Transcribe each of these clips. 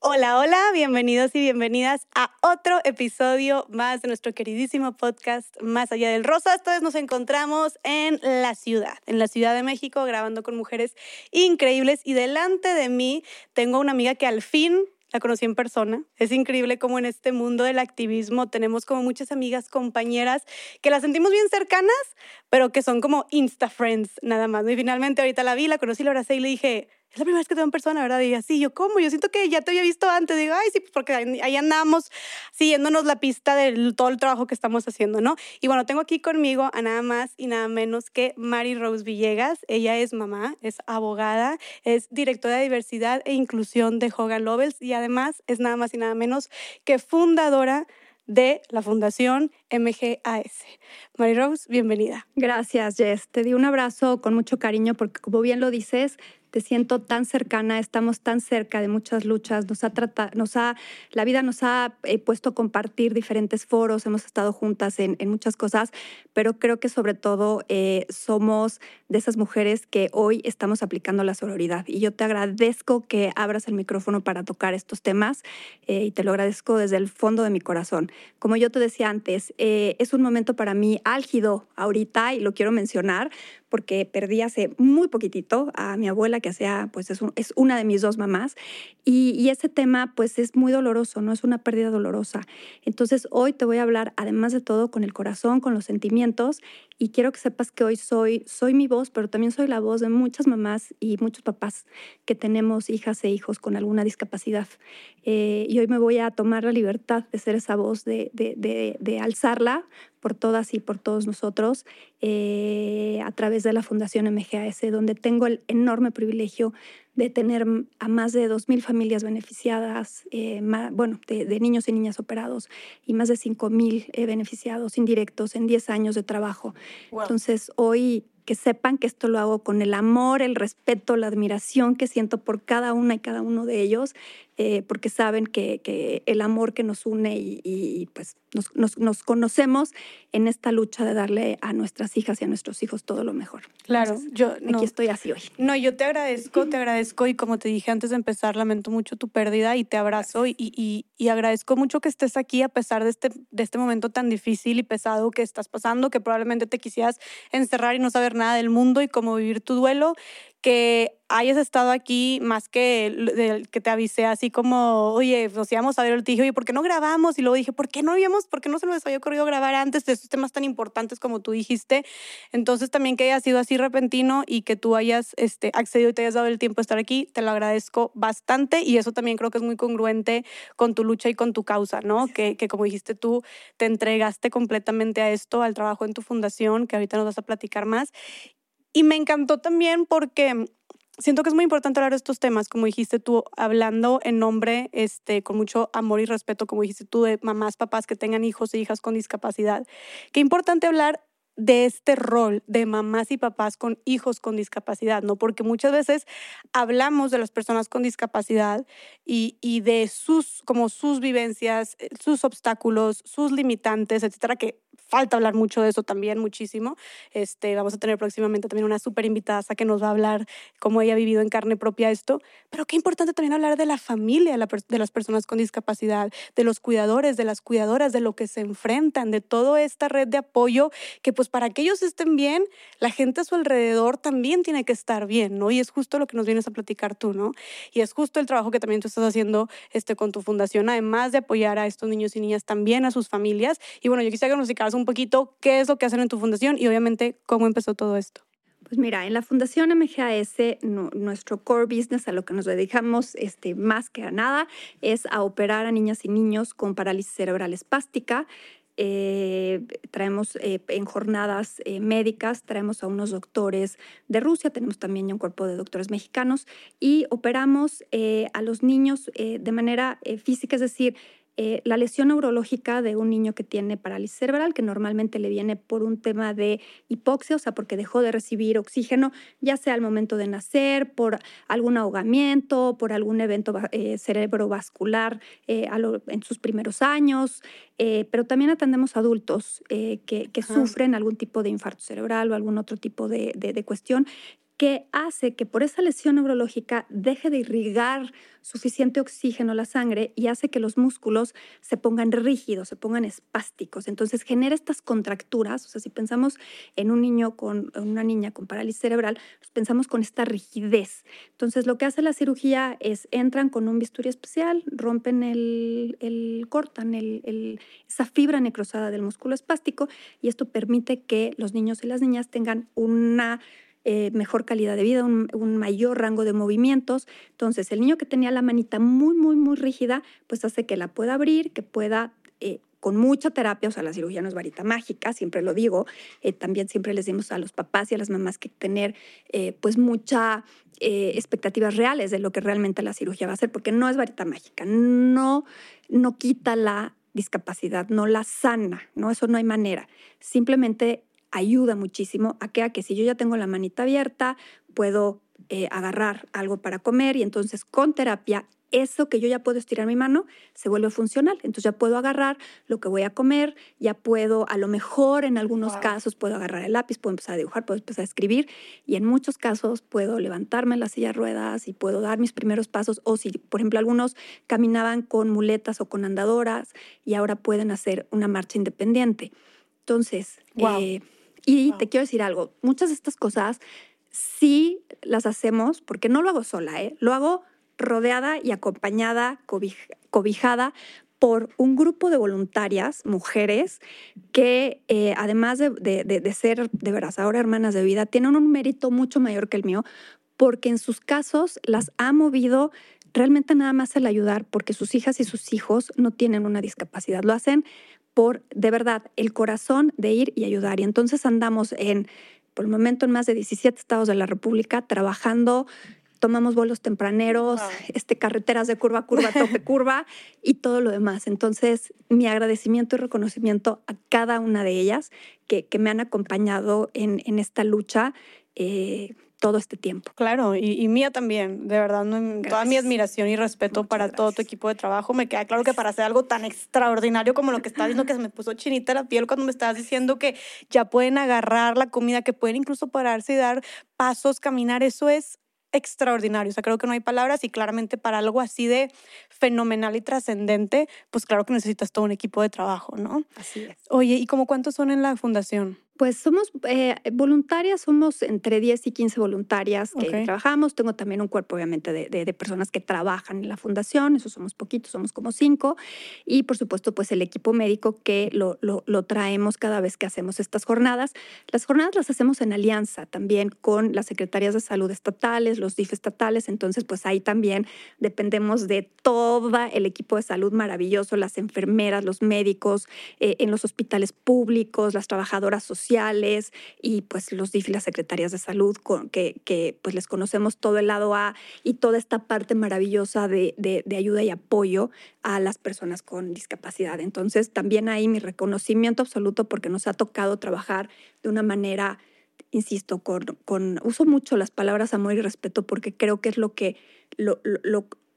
Hola, hola, bienvenidos y bienvenidas a otro episodio más de nuestro queridísimo podcast Más allá del rosa. Esta nos encontramos en la ciudad, en la Ciudad de México, grabando con mujeres increíbles y delante de mí tengo una amiga que al fin la conocí en persona. Es increíble cómo en este mundo del activismo tenemos como muchas amigas, compañeras que las sentimos bien cercanas, pero que son como Insta Friends nada más. Y finalmente ahorita la vi, la conocí, la abracé y le dije, es la primera vez que te veo en persona, ¿verdad? Y así, yo, ¿cómo? Yo siento que ya te había visto antes. Digo, ay, sí, pues porque ahí andamos siguiéndonos la pista de todo el trabajo que estamos haciendo, ¿no? Y bueno, tengo aquí conmigo a nada más y nada menos que Mari Rose Villegas. Ella es mamá, es abogada, es directora de diversidad e inclusión de Hogan Lovells y además es nada más y nada menos que fundadora de la Fundación MGAS. Mary Rose, bienvenida. Gracias, Jess. Te di un abrazo con mucho cariño porque, como bien lo dices, te siento tan cercana, estamos tan cerca de muchas luchas, nos ha tratado, nos ha, la vida nos ha eh, puesto a compartir diferentes foros, hemos estado juntas en, muchas cosas, pero creo que sobre todo eh, somos de esas mujeres que hoy estamos aplicando la sororidad. Y yo te agradezco que abras el micrófono para tocar estos temas eh, y te lo agradezco desde el fondo de mi corazón. Como yo te decía antes, es un momento para mí álgido ahorita y lo quiero mencionar porque perdí hace muy poquitito a mi abuela, que sea, pues es, es una de mis dos mamás, y, y, ese tema pues es muy doloroso, no es una pérdida dolorosa. Entonces hoy te voy a hablar, además de todo, con el corazón, con los sentimientos, y quiero que sepas que hoy soy, soy mi voz, pero también soy la voz de muchas mamás y muchos papás que tenemos hijas e hijos con alguna discapacidad. Eh, y hoy me voy a tomar la libertad de ser esa voz, de, de, de, alzarla por todas y por todos nosotros eh, a través de la Fundación MGAS, donde tengo el enorme privilegio de tener a más de 2.000 familias beneficiadas, eh, bueno, de, niños y niñas operados y más de 5.000 eh, beneficiados indirectos en 10 años de trabajo. Entonces, hoy que sepan que esto lo hago con el amor, el respeto, la admiración que siento por cada una y cada uno de ellos, eh, porque saben que, el amor que nos une y, pues nos, conocemos en esta lucha de darle a nuestras hijas y a nuestros hijos todo lo mejor. Claro, yo aquí estoy así hoy. No, yo te agradezco, te agradezco y como te dije antes de empezar, lamento mucho tu pérdida y te abrazo y, y, y, agradezco mucho que estés aquí a pesar de este, de este momento tan difícil y pesado que estás pasando, que probablemente te quisieras encerrar y no saber nada del mundo y cómo vivir tu duelo, que hayas estado aquí más que que te avisé así como, oye, nos íbamos a ver el dije, oye, ¿por qué no grabamos? Y luego dije, ¿por qué no habíamos, por qué no se nos había ocurrido grabar antes de estos temas tan importantes como tú dijiste? Entonces también que haya sido así repentino y que tú hayas este, accedido y te hayas dado el tiempo de estar aquí, te lo agradezco bastante y eso también creo que es muy congruente con tu lucha y con tu causa, ¿no? Que, que como dijiste tú, te entregaste completamente a esto, al trabajo en tu fundación, que ahorita nos vas a platicar más. Y me encantó también porque siento que es muy importante hablar de estos temas, como dijiste tú, hablando en nombre, este, con mucho amor y respeto, como dijiste tú, de mamás, papás que tengan hijos e hijas con discapacidad. Qué importante hablar de este rol de mamás y papás con hijos con discapacidad, ¿no? Porque muchas veces hablamos de las personas con discapacidad y, y de sus, como sus vivencias, eh, sus obstáculos, sus limitantes, etcétera, que falta hablar mucho de eso también, muchísimo. Este, vamos a tener próximamente también una súper invitada que nos va a hablar cómo ella ha vivido en carne propia esto. Pero qué importante también hablar de la familia de las personas con discapacidad, de los cuidadores, de las cuidadoras, de lo que se enfrentan, de toda esta red de apoyo que pues para que ellos estén bien, la gente a su alrededor también tiene que estar bien, ¿no? Y es justo lo que nos vienes a platicar tú, ¿no? Y es justo el trabajo que también tú estás haciendo este, con tu fundación, además de apoyar a estos niños y niñas también a sus familias. Y bueno, yo quisiera que nos un poquito qué es lo que hacen en tu fundación y obviamente cómo empezó todo esto. Pues mira, en la Fundación MGAS, nuestro core business, a lo que nos dedicamos este, más que a nada, es a operar a niñas y niños con parálisis cerebral espástica. Eh, traemos eh, en jornadas eh, médicas, traemos a unos doctores de Rusia, tenemos también un cuerpo de doctores mexicanos y operamos a los niños de manera física, es decir, eh, la lesión neurológica de un niño que tiene parálisis cerebral, que normalmente le viene por un tema de hipoxia, o sea, porque dejó de recibir oxígeno, ya sea al momento de nacer, por algún ahogamiento, por algún evento eh, cerebrovascular eh, en sus primeros años, pero también atendemos adultos que, sufren algún tipo de infarto cerebral o algún otro tipo de, de cuestión que hace que por esa lesión neurológica deje de irrigar suficiente oxígeno a la sangre y hace que los músculos se pongan rígidos, se pongan espásticos. Entonces genera estas contracturas. O sea, si pensamos en un niño con una niña con parálisis cerebral, pues pensamos con esta rigidez. Entonces lo que hace la cirugía es entran con un bisturí especial, rompen el, cortan esa fibra necrosada del músculo espástico y esto permite que los niños y las niñas tengan una eh, mejor calidad de vida, un, mayor rango de movimientos. Entonces, el niño que tenía la manita muy, muy, muy rígida, pues hace que la pueda abrir, que pueda... Eh, con mucha terapia, o sea, la cirugía no es varita mágica, siempre lo digo, eh, también siempre les decimos a los papás y a las mamás que tener pues mucha expectativas reales de lo que realmente la cirugía va a hacer, porque no es varita mágica, no, no quita la discapacidad, no la sana, ¿no? Eso no hay manera. Simplemente ayuda muchísimo a que, a que si yo ya tengo la manita abierta, puedo eh, agarrar algo para comer y entonces con terapia eso que yo ya puedo estirar mi mano se vuelve funcional. Entonces ya puedo agarrar lo que voy a comer, ya puedo, a lo mejor en algunos casos puedo agarrar el lápiz, puedo empezar a dibujar, puedo empezar a escribir y en muchos casos puedo levantarme en la silla de ruedas y puedo dar mis primeros pasos o si, por ejemplo, algunos caminaban con muletas o con andadoras y ahora pueden hacer una marcha independiente. Entonces, eh, y te quiero decir algo, muchas de estas cosas sí las hacemos, porque no lo hago sola, ¿eh? lo hago rodeada y acompañada, cobijada por un grupo de voluntarias, mujeres, que eh, además de, de, ser de veras ahora hermanas de vida, tienen un mérito mucho mayor que el mío, porque en sus casos las ha movido realmente nada más el ayudar, porque sus hijas y sus hijos no tienen una discapacidad, lo hacen por, de verdad, el corazón de ir y ayudar. Y entonces andamos en, por el momento, en más de 17 estados de la República trabajando tomamos vuelos tempraneros, este, carreteras de curva, curva, tope, curva y todo lo demás. Entonces, mi agradecimiento y reconocimiento a cada una de ellas que, que me han acompañado en, en esta lucha. Eh, todo este tiempo. Claro, y, mía también, de verdad, toda mi admiración y respeto para todo tu equipo de trabajo. Me queda claro que para hacer algo tan extraordinario como lo que estás diciendo, que se me puso chinita la piel cuando me estabas diciendo que ya pueden agarrar la comida, que pueden incluso pararse y dar pasos, caminar, eso es extraordinario. O sea, creo que no hay palabras y claramente para algo así de fenomenal y trascendente, pues claro que necesitas todo un equipo de trabajo, ¿no? Así es. Oye, ¿y cómo cuántos son en la fundación? Pues somos eh, voluntarias, somos entre 10 y 15 voluntarias que trabajamos. Tengo también un cuerpo, obviamente, de, de, personas que trabajan en la fundación, eso somos poquitos, somos como cinco. Y por supuesto, pues el equipo médico que lo, lo, lo, traemos cada vez que hacemos estas jornadas. Las jornadas las hacemos en alianza también con las secretarías de salud estatales, los DIF estatales. Entonces, pues ahí también dependemos de todo el equipo de salud maravilloso, las enfermeras, los médicos, eh, en los hospitales públicos, las trabajadoras sociales y pues los DIF y las secretarias de salud que, pues les conocemos todo el lado A y toda esta parte maravillosa de, de, ayuda y apoyo a las personas con discapacidad. Entonces también ahí mi reconocimiento absoluto porque nos ha tocado trabajar de una manera insisto, con, con, uso mucho las palabras amor y respeto porque creo que es lo que,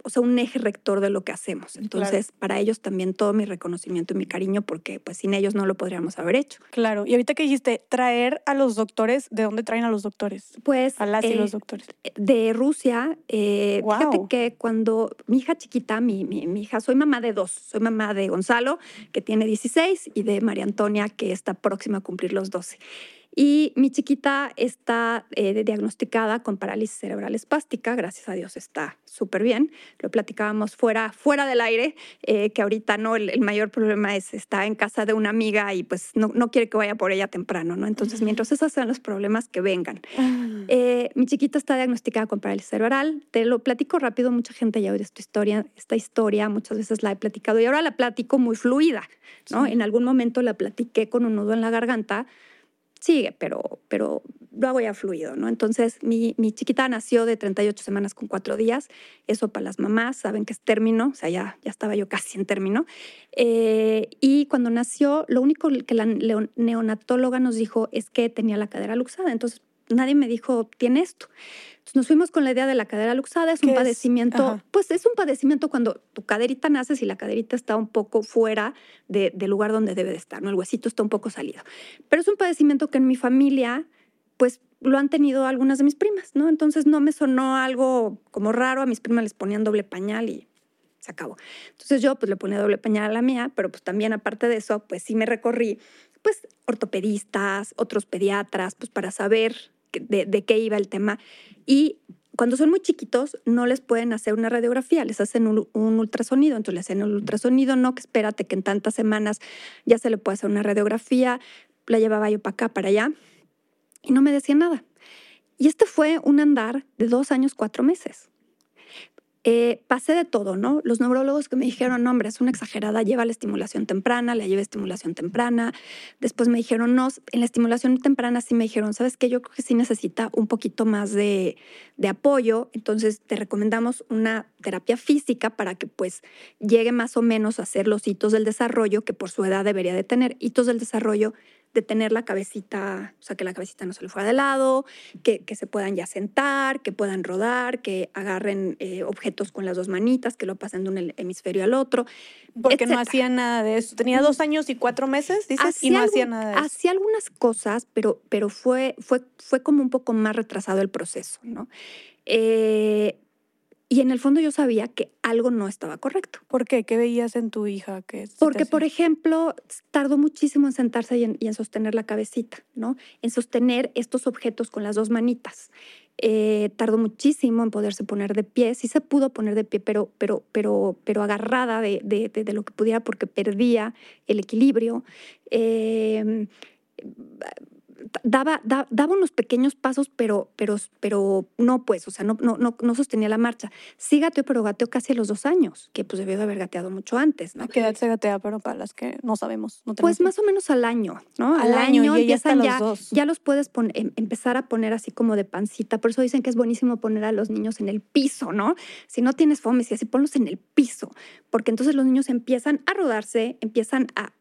o sea, un eje rector de lo que hacemos. Entonces, para ellos también todo mi reconocimiento y mi cariño, porque pues sin ellos no lo podríamos haber hecho. Claro. Y ahorita que dijiste, traer a los doctores, ¿de dónde traen a los doctores? Pues... A las y los eh, doctores. De Rusia. Eh, Fíjate que cuando mi hija chiquita, mi, mi, mi, hija, soy mamá de dos. Soy mamá de Gonzalo, que tiene 16, y de María Antonia, que está próxima a cumplir los 12. Y mi chiquita está eh, diagnosticada con parálisis cerebral espástica, gracias a Dios está súper bien. Lo platicábamos fuera, fuera del aire, eh, que ahorita no, el, mayor problema es está en casa de una amiga y pues no, no quiere que vaya por ella temprano, ¿no? Entonces, mientras esos sean los problemas, que vengan. Ah. Eh, mi chiquita está diagnosticada con parálisis cerebral, te lo platico rápido, mucha gente ya oído esta historia, esta historia muchas veces la he platicado y ahora la platico muy fluida, ¿no? En algún momento la platiqué con un nudo en la garganta, sigue, pero, pero lo hago ya fluido, ¿no? Entonces, mi, mi, chiquita nació de 38 semanas con cuatro días. Eso para las mamás, saben que es término, o sea, ya, ya estaba yo casi en término. Eh, y cuando nació, lo único que la neonatóloga nos dijo es que tenía la cadera luxada. Entonces, nadie me dijo, tiene esto. Entonces nos fuimos con la idea de la cadera luxada, es un padecimiento, pues es un padecimiento cuando tu caderita nace y la caderita está un poco fuera del lugar donde debe de estar, ¿no? El huesito está un poco salido. Pero es un padecimiento que en mi familia pues lo han tenido algunas de mis primas, ¿no? Entonces no me sonó algo como raro, a mis primas les ponían doble pañal y se acabó. Entonces yo pues le ponía doble pañal a la mía, pero pues también aparte de eso, pues sí me recorrí pues ortopedistas, otros pediatras, pues para saber de, de qué iba el tema. Y cuando son muy chiquitos, no les pueden hacer una radiografía, les hacen un, ultrasonido. Entonces, le hacen el ultrasonido, no que espérate que en tantas semanas ya se le puede hacer una radiografía. La llevaba yo para acá, para allá, y no me decía nada. Y este fue un andar de dos años, cuatro meses. Eh, pasé de todo, ¿no? Los neurólogos que me dijeron, no, hombre, es una exagerada, lleva la estimulación temprana, le lleva estimulación temprana. Después me dijeron, no, en la estimulación temprana sí me dijeron, ¿sabes qué? Yo creo que sí necesita un poquito más de, de apoyo, entonces te recomendamos una terapia física para que pues llegue más o menos a hacer los hitos del desarrollo que por su edad debería de tener. Hitos del desarrollo de tener la cabecita, o sea, que la cabecita no se le fuera de lado, que, se puedan ya sentar, que puedan rodar, que agarren eh, objetos con las dos manitas, que lo pasen de un hemisferio al otro. Porque no hacía nada de eso. Tenía dos años y cuatro meses, dices, y no hacía nada de eso. Hacía algunas cosas, pero, pero fue, fue, fue como un poco más retrasado el proceso, ¿no? Eh, y en el fondo yo sabía que algo no estaba correcto. ¿Por qué? ¿Qué veías en tu hija? Que Porque, por ejemplo, tardó muchísimo en sentarse y en, sostener la cabecita, ¿no? En sostener estos objetos con las dos manitas. Eh, tardó muchísimo en poderse poner de pie. Sí se pudo poner de pie, pero, pero, pero, pero agarrada de, de, lo que pudiera porque perdía el equilibrio. Eh, daba, daba unos pequeños pasos, pero, pero, pero no, pues, o sea, no, no, no, sostenía la marcha. Sí gateó, pero gateó casi a los dos años, que pues debió de haber gateado mucho antes, ¿no? ¿A qué edad se gatea, pero para las que no sabemos? pues más o menos al año, ¿no? Al, año, y empiezan ya, ya los puedes poner, em, empezar a poner así como de pancita. Por eso dicen que es buenísimo poner a los niños en el piso, ¿no? Si no tienes fomes y así ponlos en el piso, porque entonces los niños empiezan a rodarse, empiezan a,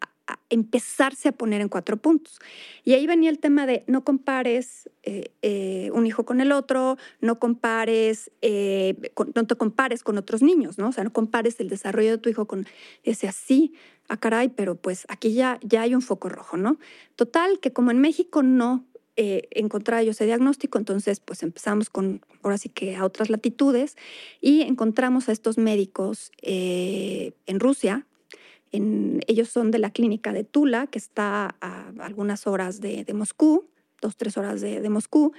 empezarse a poner en cuatro puntos. Y ahí venía el tema de no compares eh, eh, un hijo con el otro, no compares, eh, no te compares con otros niños, ¿no? O sea, no compares el desarrollo de tu hijo con ese así, a ah, caray, pero pues aquí ya, ya hay un foco rojo, ¿no? Total, que como en México no encontraba yo ese diagnóstico, entonces pues empezamos con, ahora sí que a otras latitudes, y encontramos a estos médicos en Rusia, ellos son de la clínica de Tula, que está a algunas horas de, Moscú, dos, tres horas de, Moscú,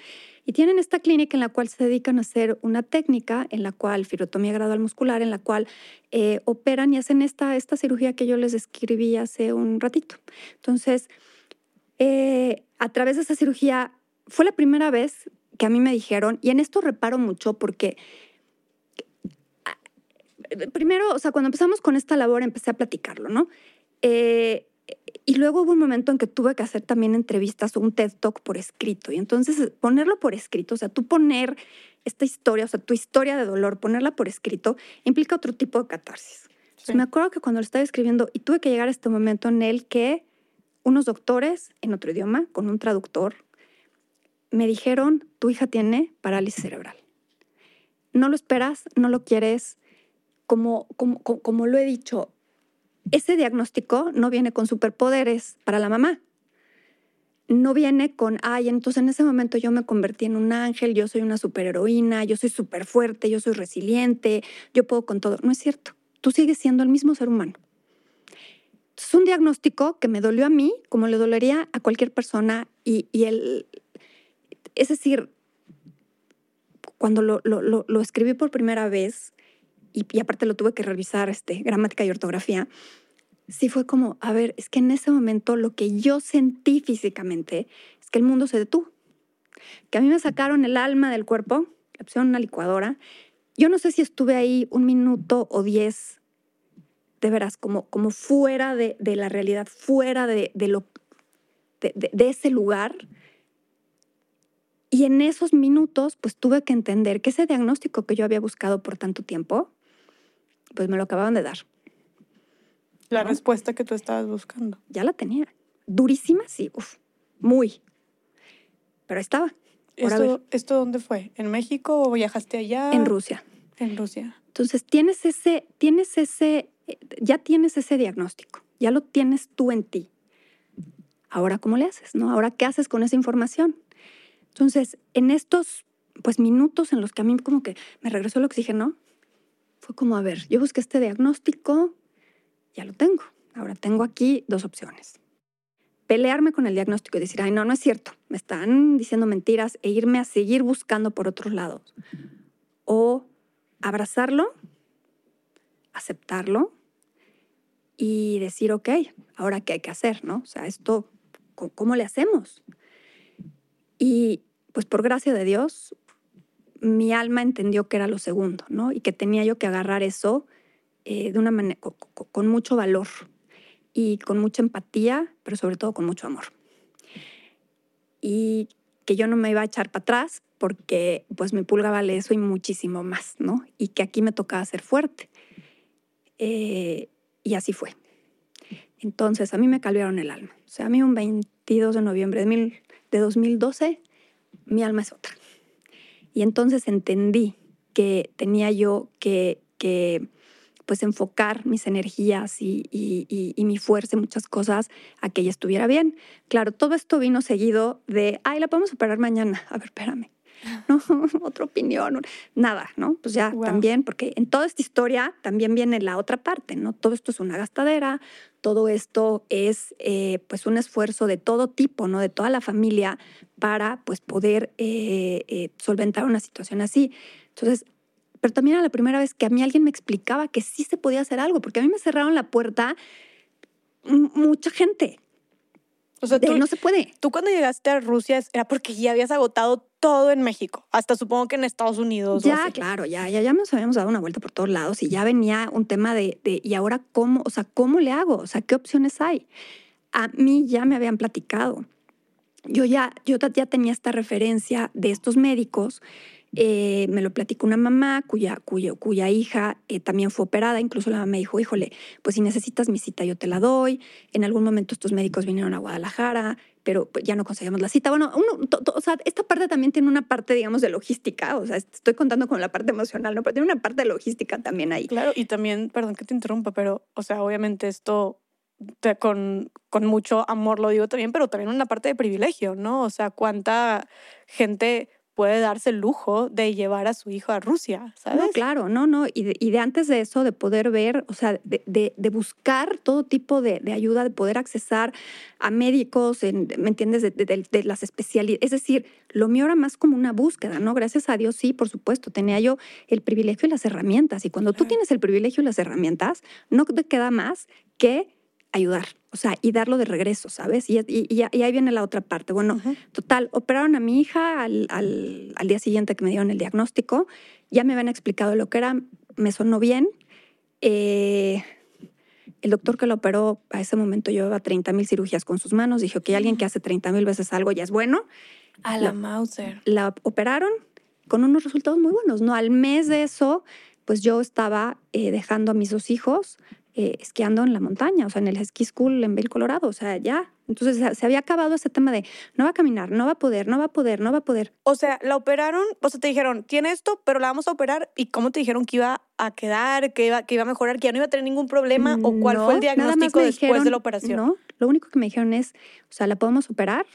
y tienen esta clínica en la cual se dedican a hacer una técnica, en la cual, firotomía gradual muscular, en la cual eh, operan y hacen esta, esta cirugía que yo les describí hace un ratito. Entonces, eh, a través de esa cirugía, fue la primera vez que a mí me dijeron, y en esto reparo mucho porque primero, o sea, cuando empezamos con esta labor empecé a platicarlo, ¿no? Eh, y luego hubo un momento en que tuve que hacer también entrevistas o un TED Talk por escrito. Y entonces ponerlo por escrito, o sea, tú poner esta historia, o sea, tu historia de dolor, ponerla por escrito, implica otro tipo de catarsis. me acuerdo que cuando lo estaba escribiendo, y tuve que llegar a este momento en el que unos doctores en otro idioma, con un traductor, me dijeron, tu hija tiene parálisis cerebral. No lo esperas, no lo quieres, como, como, lo he dicho, ese diagnóstico no viene con superpoderes para la mamá. No viene con, ay, entonces en ese momento yo me convertí en un ángel, yo soy una superheroína, yo soy súper fuerte, yo soy resiliente, yo puedo con todo. No es cierto. Tú sigues siendo el mismo ser humano. Es un diagnóstico que me dolió a mí como le dolería a cualquier persona y, y el, es decir, cuando lo, lo, lo, escribí por primera vez, y, aparte lo tuve que revisar, este, gramática y ortografía, sí fue como, a ver, es que en ese momento lo que yo sentí físicamente es que el mundo se detuvo. Que a mí me sacaron el alma del cuerpo, le pusieron una licuadora. Yo no sé si estuve ahí un minuto o diez, de veras, como, como fuera de, de la realidad, fuera de, de lo, de ese lugar. Y en esos minutos, pues tuve que entender que ese diagnóstico que yo había buscado por tanto tiempo, pues me lo acababan de dar. La respuesta que tú estabas buscando. Ya la tenía. Durísima, sí, uf, muy. Pero estaba. ¿Esto, ¿Esto dónde fue? ¿En México o viajaste allá? En Rusia. En Rusia. Entonces tienes ese, tienes ese, eh, ya tienes ese diagnóstico, ya lo tienes tú en ti. Ahora, ¿cómo le haces? ¿No? Ahora, ¿qué haces con esa información? Entonces, en estos pues minutos en los que a mí como que me regresó el oxígeno, fue como, a ver, yo busqué este diagnóstico, ya lo tengo. Ahora tengo aquí dos opciones. Pelearme con el diagnóstico y decir, ay, no, no es cierto, me están diciendo mentiras e irme a seguir buscando por otros lados. O abrazarlo, aceptarlo y decir, ok, ahora qué hay que hacer, ¿no? O sea, esto, ¿cómo le hacemos? Y pues por gracia de Dios, mi alma entendió que era lo segundo, ¿no? Y que tenía yo que agarrar eso eh, de una manera, con, mucho valor y con mucha empatía, pero sobre todo con mucho amor. Y que yo no me iba a echar para atrás porque pues mi pulga vale eso y muchísimo más, ¿no? Y que aquí me tocaba ser fuerte. Eh, y así fue. Entonces a mí me calviaron el alma. O sea, a mí un 22 de noviembre de, de 2012, mi alma es otra. Y entonces entendí que tenía yo que, que pues enfocar mis energías y, y, y, mi fuerza y muchas cosas a que ella estuviera bien. Claro, todo esto vino seguido de, ay, la podemos operar mañana. A ver, espérame. ¿no? Otra opinión, nada, ¿no? Pues ya también, porque en toda esta historia también viene la otra parte, ¿no? Todo esto es una gastadera, todo esto es eh, pues un esfuerzo de todo tipo, ¿no? De toda la familia para pues poder eh, eh, solventar una situación así. Entonces, pero también era la primera vez que a mí alguien me explicaba que sí se podía hacer algo, porque a mí me cerraron la puerta mucha gente, o sea, tú, no se puede. Tú cuando llegaste a Rusia era porque ya habías agotado todo en México, hasta supongo que en Estados Unidos. Ya, claro, ya, ya, ya nos habíamos dado una vuelta por todos lados y ya venía un tema de, de, ¿y ahora cómo? O sea, ¿cómo le hago? O sea, ¿qué opciones hay? A mí ya me habían platicado. Yo ya, yo ya tenía esta referencia de estos médicos eh, me lo platicó una mamá cuya, cuya, cuya hija eh, también fue operada. Incluso la mamá me dijo, híjole, pues si necesitas mi cita yo te la doy. En algún momento estos médicos vinieron a Guadalajara, pero pues, ya no conseguimos la cita. Bueno, esta parte también tiene una parte, digamos, de logística. O sea, estoy contando con la parte emocional, ¿no? Pero tiene una parte de logística también ahí. Claro, y también, perdón que te interrumpa, pero, o sea, obviamente esto con, con mucho amor lo digo también, pero también una parte de privilegio, ¿no? O sea, cuánta gente puede darse el lujo de llevar a su hijo a Rusia, ¿sabes? No, claro, no, no. Y de, y de antes de eso, de poder ver, o sea, de, de, de buscar todo tipo de, ayuda, de poder accesar a médicos, en, ¿me entiendes? De, las especialidades. Es decir, lo mío era más como una búsqueda, ¿no? Gracias a Dios, sí, por supuesto, tenía yo el privilegio y las herramientas. Y cuando tú tienes el privilegio y las herramientas, no te queda más que ayudar, o sea, y darlo de regreso, ¿sabes? Y, y, ahí viene la otra parte. Bueno, total, operaron a mi hija al, al, al, día siguiente que me dieron el diagnóstico, ya me habían explicado lo que era, me sonó bien. Eh, el doctor que lo operó a ese momento llevaba 30 mil cirugías con sus manos, dijo que alguien que hace 30 mil veces algo ya es bueno. A la, Mauser. La operaron con unos resultados muy buenos, ¿no? Al mes de eso, pues yo estaba eh, dejando a mis dos hijos eh, esquiando en la montaña, o sea, en el ski school en Vail, Colorado, o sea, ya. Entonces se había acabado ese tema de no va a caminar, no va a poder, no va a poder, no va a poder. O sea, la operaron, o sea, te dijeron, tiene esto, pero la vamos a operar. ¿Y cómo te dijeron que iba a quedar, que iba, que iba a mejorar, que ya no iba a tener ningún problema? ¿O cuál fue el diagnóstico después de la operación? No, lo único que me dijeron es, o sea, la podemos operar,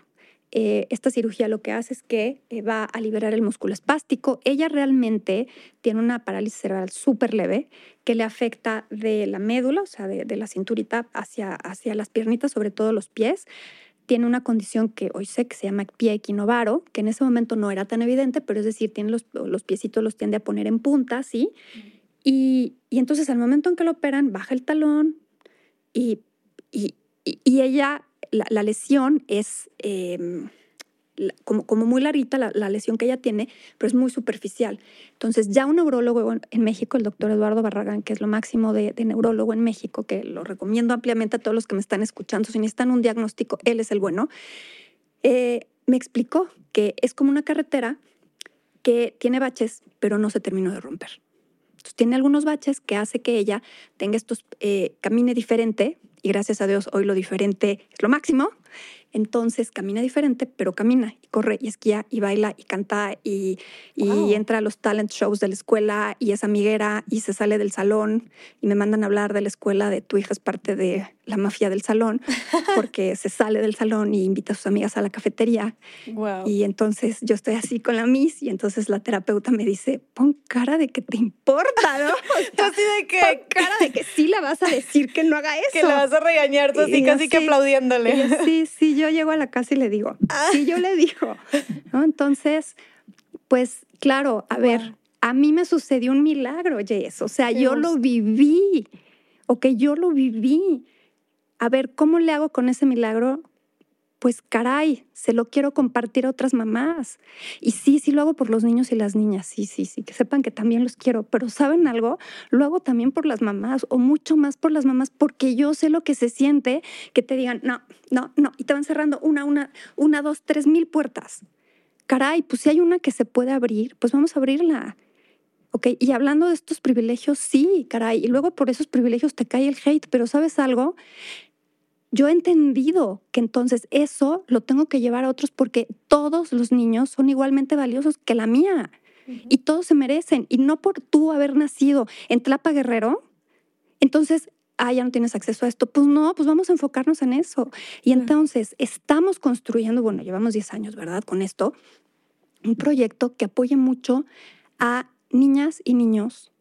eh, esta cirugía lo que hace es que eh, va a liberar el músculo espástico. Ella realmente tiene una parálisis cerebral súper leve que le afecta de la médula, o sea, de, la cinturita hacia, hacia las piernitas, sobre todo los pies. Tiene una condición que hoy sé que se llama pie equinovaro, que en ese momento no era tan evidente, pero es decir, tiene los, los piecitos los tiende a poner en punta, ¿sí? Y, y entonces al momento en que lo operan, baja el talón y, y, y ella la, lesión es em, como, muy larita, la, lesión que ella tiene, pero es muy superficial. Entonces, ya un neurólogo en México, el doctor Eduardo Barragán, que es lo máximo de, neurólogo en México, que lo recomiendo ampliamente a todos los que me están escuchando, si necesitan un diagnóstico, él es el bueno, eh, me explicó que es como una carretera que tiene baches, pero no se terminó de romper. Entonces, tiene algunos baches que hace que ella tenga estos, eh, camine diferente, y gracias a Dios hoy lo diferente es lo máximo. Entonces camina diferente, pero camina y corre y esquía y baila y canta y, y entra a los talent shows de la escuela y es amiguera y se sale del salón y me mandan a hablar de la escuela de tu hija es parte de la mafia del salón porque se sale del salón y invita a sus amigas a la cafetería. Y entonces yo estoy así con la Miss y entonces la terapeuta me dice, pon cara de que te importa, ¿no? así de que... Pon cara de que sí la vas a decir que no haga eso. Que la vas a regañar, tú así casi que aplaudiéndole. sí, sí, yo llego a la casa y le digo, ah. sí, yo le digo. ¿no? Entonces, pues claro, a ver, a mí me sucedió un milagro, Jess. O sea, yo lo viví. Ok, yo lo viví a ver, ¿cómo le hago con ese milagro? Pues caray, se lo quiero compartir a otras mamás. Y sí, sí lo hago por los niños y las niñas, sí, sí, sí, que sepan que también los quiero, pero ¿saben algo? Lo hago también por las mamás o mucho más por las mamás porque yo sé lo que se siente que te digan, no, no, no, y te van cerrando una, una, una, dos, tres mil puertas. Caray, pues si hay una que se puede abrir, pues vamos a abrirla. ¿ok? Y hablando de estos privilegios, sí, caray, y luego por esos privilegios te cae el hate, pero ¿sabes algo? Yo he entendido que entonces eso lo tengo que llevar a otros porque todos los niños son igualmente valiosos que la mía y todos se merecen. Y no por tú haber nacido en Tlapa Guerrero, entonces, ah, ya no tienes acceso a esto. Pues no, pues vamos a enfocarnos en eso. Y entonces estamos construyendo, bueno, llevamos 10 años, ¿verdad? Con esto, un proyecto que apoye mucho a niñas y niños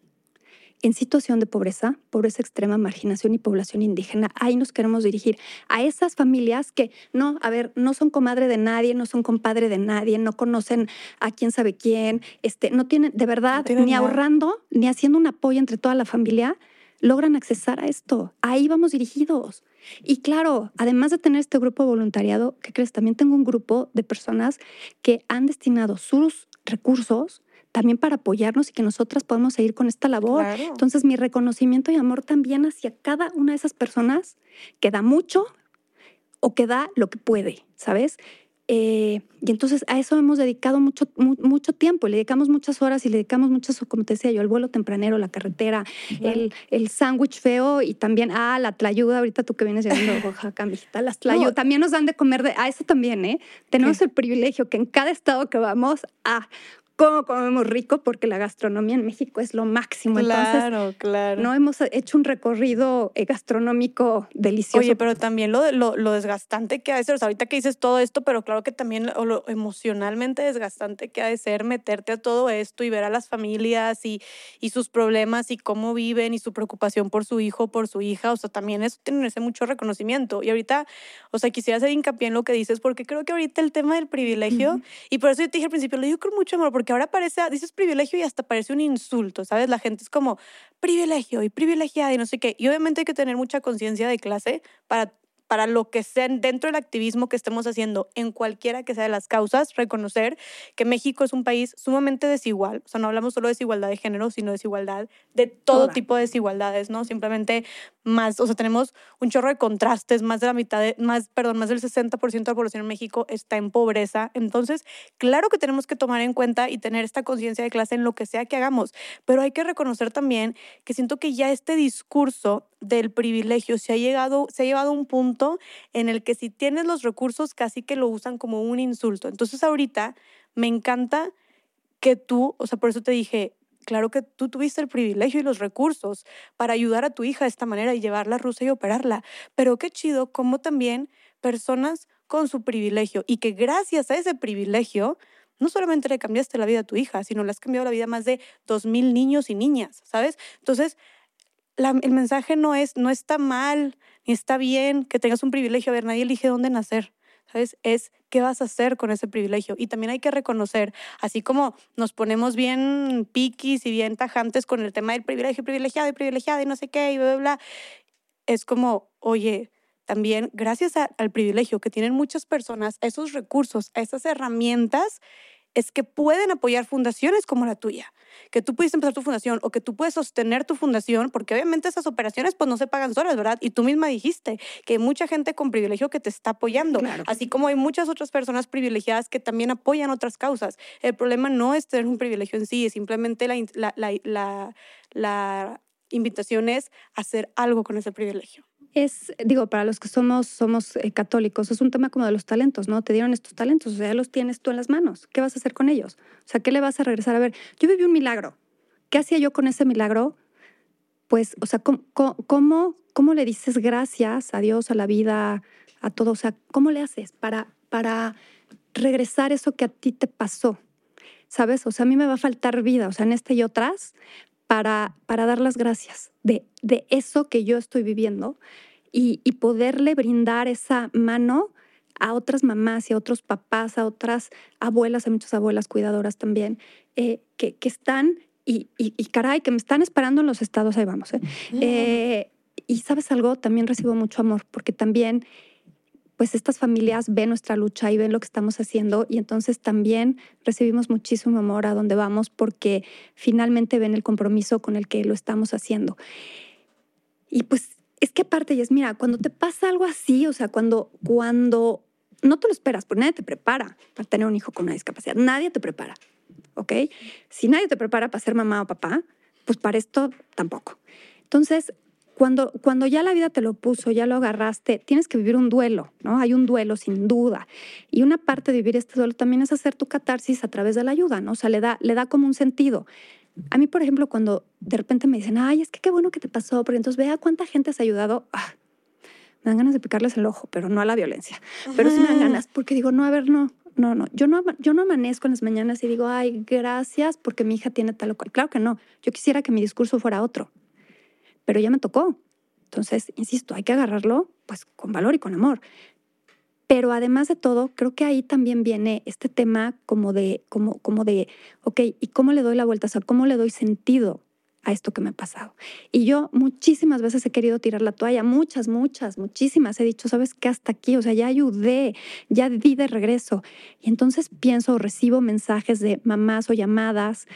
en situación de pobreza, pobreza extrema, marginación y población indígena. Ahí nos queremos dirigir a esas familias que no, a ver, no son comadre de nadie, no son compadre de nadie, no conocen a quién sabe quién, este, no tienen, de verdad, ni ahorrando, ni haciendo un apoyo entre toda la familia, logran accesar a esto. Ahí vamos dirigidos. Y claro, además de tener este grupo de voluntariado, ¿qué crees? También tengo un grupo de personas que han destinado sus recursos también para apoyarnos y que nosotras podamos seguir con esta labor. Entonces, mi reconocimiento y amor también hacia cada una de esas personas que da mucho o que da lo que puede, ¿sabes? Eh, y entonces a eso hemos dedicado mucho, mucho tiempo, le dedicamos muchas horas y le dedicamos muchas, como te decía yo, el vuelo tempranero, la carretera, el, el sándwich feo y también, ah, la tlayuda, ahorita tú que vienes llegando a Oaxaca, mijita, las tlayudas, también nos dan de comer, de, ah, eso también, ¿eh? Tenemos el privilegio que en cada estado que vamos, ah, cómo comemos rico, porque la gastronomía en México es lo máximo. Claro, claro. No hemos hecho un recorrido eh, gastronómico delicioso. Oye, pero también lo, lo, lo desgastante que ha de ser, o sea, ahorita que dices todo esto, pero claro que también lo, emocionalmente desgastante que ha de ser meterte a todo esto y ver a las familias y, y sus problemas y cómo viven y su preocupación por su hijo, por su hija, o sea, también eso tiene mucho reconocimiento. Y ahorita, o sea, quisiera hacer hincapié en lo que dices, porque creo que ahorita el tema del privilegio, y por eso yo te dije al principio, lo digo con mucho amor, porque porque ahora parece, dices privilegio y hasta parece un insulto, ¿sabes? La gente es como privilegio y privilegiada y no sé qué. Y obviamente hay que tener mucha conciencia de clase para para lo que sea dentro del activismo que estemos haciendo en cualquiera que sea de las causas, reconocer que México es un país sumamente desigual. O sea, no hablamos solo de desigualdad de género, sino desigualdad de todo tipo de desigualdades, ¿no? Simplemente más, o sea, tenemos un chorro de contrastes, más de la mitad, de, más, perdón, más del 60% de la población en México está en pobreza. Entonces, claro que tenemos que tomar en cuenta y tener esta conciencia de clase en lo que sea que hagamos, pero hay que reconocer también que siento que ya este discurso del privilegio se ha llegado, se ha llevado a un punto en el que si tienes los recursos casi que lo usan como un insulto. Entonces ahorita me encanta que tú, o sea, por eso te dije, claro que tú tuviste el privilegio y los recursos para ayudar a tu hija de esta manera y llevarla a Rusia y operarla, pero qué chido como también personas con su privilegio y que gracias a ese privilegio no solamente le cambiaste la vida a tu hija, sino le has cambiado la vida a más de dos mil niños y niñas, ¿sabes? Entonces, el mensaje no es, no está mal, ni está bien que tengas un privilegio. A ver, nadie elige dónde nacer. ¿Sabes? Es qué vas a hacer con ese privilegio. Y también hay que reconocer, así como nos ponemos bien piquis y bien tajantes con el tema del privilegio, privilegiado y privilegiado y no sé qué, y bla, bla, bla, es como, oye, también gracias al privilegio que tienen muchas personas, esos recursos, esas herramientas, es que pueden apoyar fundaciones como la tuya, que tú puedes empezar tu fundación o que tú puedes sostener tu fundación, porque obviamente esas operaciones pues no se pagan solas, ¿verdad? Y tú misma dijiste que hay mucha gente con privilegio que te está apoyando, así como hay muchas otras personas privilegiadas que también apoyan otras causas. El problema no es tener un privilegio en sí, es simplemente la, la, la, la invitación es hacer algo con ese privilegio. Es, digo, para los que somos, somos eh, católicos, es un tema como de los talentos, ¿no? Te dieron estos talentos, o sea, ya los tienes tú en las manos. ¿Qué vas a hacer con ellos? O sea, ¿qué le vas a regresar? A ver, yo viví un milagro. ¿Qué hacía yo con ese milagro? Pues, o sea, ¿cómo, cómo, cómo le dices gracias a Dios, a la vida, a todo? O sea, ¿cómo le haces para, para regresar eso que a ti te pasó? ¿Sabes? O sea, a mí me va a faltar vida, o sea, en este y otras, para, para dar las gracias de, de eso que yo estoy viviendo y, y, poderle brindar esa mano a otras mamás y a otros papás, a otras abuelas, a muchas abuelas cuidadoras también, eh, que, que, están y, y, y, caray, que me están esperando en los estados, ahí vamos. ¿eh? Eh, y sabes algo, también recibo mucho amor, porque también pues estas familias ven nuestra lucha y ven lo que estamos haciendo y entonces también recibimos muchísimo amor a donde vamos porque finalmente ven el compromiso con el que lo estamos haciendo. Y pues es que aparte, es, mira, cuando te pasa algo así, o sea, cuando, cuando no te lo esperas, porque nadie te prepara para tener un hijo con una discapacidad, nadie te prepara, ¿ok? Si nadie te prepara para ser mamá o papá, pues para esto tampoco. Entonces, cuando, cuando ya la vida te lo puso, ya lo agarraste, tienes que vivir un duelo, ¿no? Hay un duelo sin duda. Y una parte de vivir este duelo también es hacer tu catarsis a través de la ayuda, ¿no? O sea, le da, le da como un sentido. A mí, por ejemplo, cuando de repente me dicen, ay, es que qué bueno que te pasó, porque entonces vea cuánta gente has ayudado. Ah, me dan ganas de picarles el ojo, pero no a la violencia. Pero sí me dan ganas, porque digo, no, a ver, no, no, no. Yo no, yo no amanezco en las mañanas y digo, ay, gracias porque mi hija tiene tal o cual. Claro que no. Yo quisiera que mi discurso fuera otro pero ya me tocó. Entonces, insisto, hay que agarrarlo pues con valor y con amor. Pero además de todo, creo que ahí también viene este tema como de, como, como de, ok, ¿y cómo le doy la vuelta? O sea, ¿cómo le doy sentido a esto que me ha pasado? Y yo muchísimas veces he querido tirar la toalla, muchas, muchas, muchísimas. He dicho, ¿sabes qué? Hasta aquí, o sea, ya ayudé, ya di de regreso. Y entonces pienso o recibo mensajes de mamás o llamadas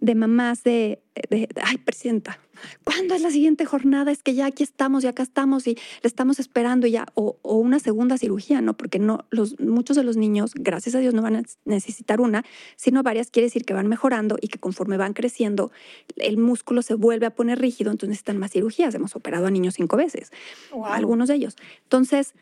de mamás de, de, ay, presidenta, ¿cuándo es la siguiente jornada? Es que ya aquí estamos y acá estamos y le estamos esperando y ya, o, o, una segunda cirugía, ¿no? Porque no, los, muchos de los niños, gracias a Dios, no van a necesitar una, sino varias, quiere decir que van mejorando y que conforme van creciendo, el músculo se vuelve a poner rígido, entonces necesitan más cirugías. Hemos operado a niños cinco veces, wow. algunos de ellos. Entonces,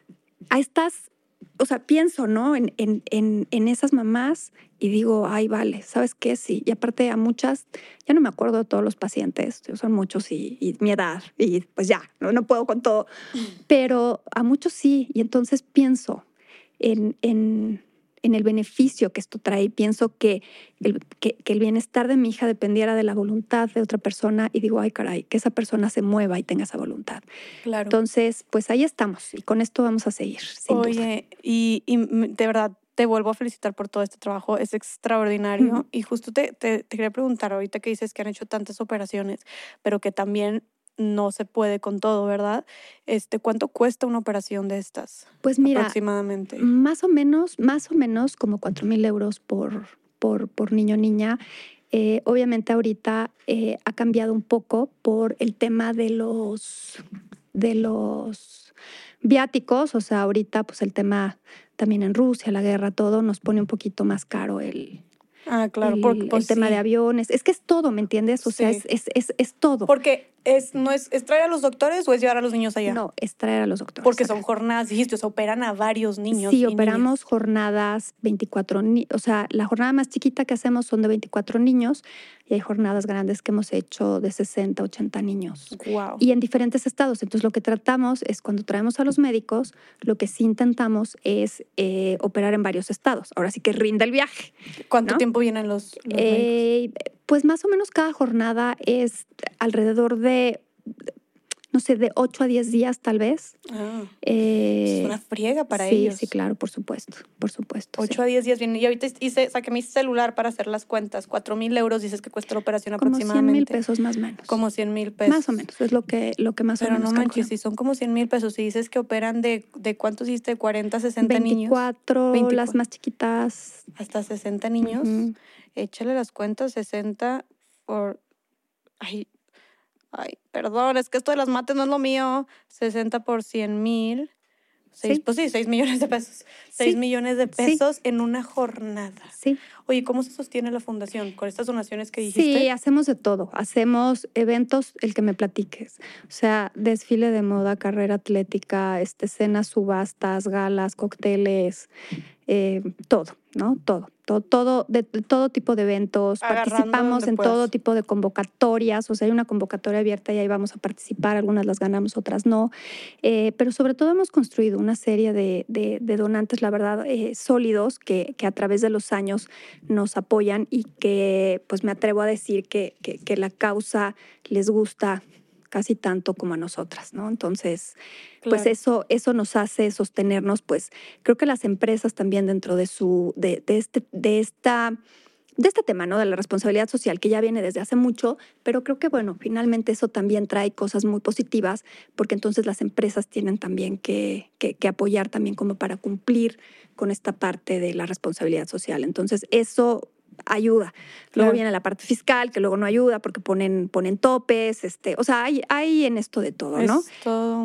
a estas o sea, pienso, ¿no? En, en, en, en, esas mamás y digo, ay, vale, ¿sabes qué? Sí. Y aparte a muchas, ya no me acuerdo de todos los pacientes, son muchos y, y mi edad, y pues ya, no, no, puedo con todo, pero a muchos sí. Y entonces pienso en, en, el beneficio que esto trae. Pienso que el, que, que el, bienestar de mi hija dependiera de la voluntad de otra persona y digo, ay caray, que esa persona se mueva y tenga esa voluntad. Claro. Entonces, pues ahí estamos y con esto vamos a seguir. Oye, y, y, de verdad te vuelvo a felicitar por todo este trabajo, es extraordinario. Y justo te, te, te quería preguntar ahorita que dices que han hecho tantas operaciones, pero que también no se puede con todo, ¿verdad? Este, ¿Cuánto cuesta una operación de estas? Pues mira, aproximadamente. Más o menos, más o menos como 4 mil euros por, por, por niño o niña. Eh, obviamente ahorita eh, ha cambiado un poco por el tema de los, de los viáticos, o sea, ahorita pues el tema también en Rusia, la guerra, todo nos pone un poquito más caro el, Ah, claro, el, porque, pues, el tema sí. de aviones. Es que es todo, ¿me entiendes? O sea, Sí. es, es, es, es todo. Porque es, no es, es traer a los doctores o es llevar a los niños allá. No, es traer a los doctores. Porque son jornadas, dijiste, o sea, operan a varios niños. Sí, y operamos niñas. jornadas 24, ni- o sea, la jornada más chiquita que hacemos son de 24 niños y hay jornadas grandes que hemos hecho de 60, 80 niños. Wow. Y en diferentes estados. Entonces, lo que tratamos es cuando traemos a los médicos, lo que sí intentamos es eh, operar en varios estados. Ahora sí que rinda el viaje. ¿Cuánto ¿no? tiempo vienen los, los médicos? Pues más o menos cada jornada es alrededor de, no sé, de 8 a 10 días tal vez. Ah, Eh, es una friega para sí, ellos. Sí, claro, por supuesto, por supuesto. 8 sí. a 10 días vienen. Y ahorita hice, saqué mi celular para hacer las cuentas. 4 mil euros dices que cuesta la operación Como 100 mil aproximadamente. pesos más o menos. Como 100 mil pesos. Más o menos, es lo que, lo que más Pero o menos no manches, si son como 100 mil pesos, si dices que operan de, de cuántos hiciste, 40, 60 niños, 24, 24. las más chiquitas. hasta 60 niños, Ujú. Échale las cuentas, 60 por... Ay, ay, perdón, es que esto de las mates no es lo mío. 60 por 100 mil Seis, Pues sí, seis millones de pesos. Seis millones de pesos en una jornada. Sí. Oye, ¿cómo se sostiene la fundación con estas donaciones que dijiste? Sí, hacemos de todo. Hacemos eventos, el que me platiques. O sea, desfile de moda, carrera atlética, este, cenas, subastas, galas, cócteles, eh, todo, ¿no? Todo todo, todo, de, todo tipo de eventos, participamos en todo tipo de convocatorias, o sea, hay una convocatoria abierta y ahí vamos a participar, algunas las ganamos, otras no, eh, pero sobre todo hemos construido una serie de, de, donantes, la verdad, eh, sólidos que, que, a través de los años nos apoyan y que pues me atrevo a decir que, que, que la causa les gusta casi tanto como a nosotras, ¿no? Entonces, pues eso, eso nos hace sostenernos, pues creo que las empresas también dentro de su, de, de este, de esta de este tema, ¿no? De la responsabilidad social, que ya viene desde hace mucho, pero creo que, bueno, finalmente eso también trae cosas muy positivas, porque entonces las empresas tienen también que, que, que, apoyar también como para cumplir con esta parte de la responsabilidad social. Entonces, eso ayuda. Luego viene la parte fiscal, que luego no ayuda porque ponen, ponen topes, este, o sea, hay, hay en esto de todo, ¿no?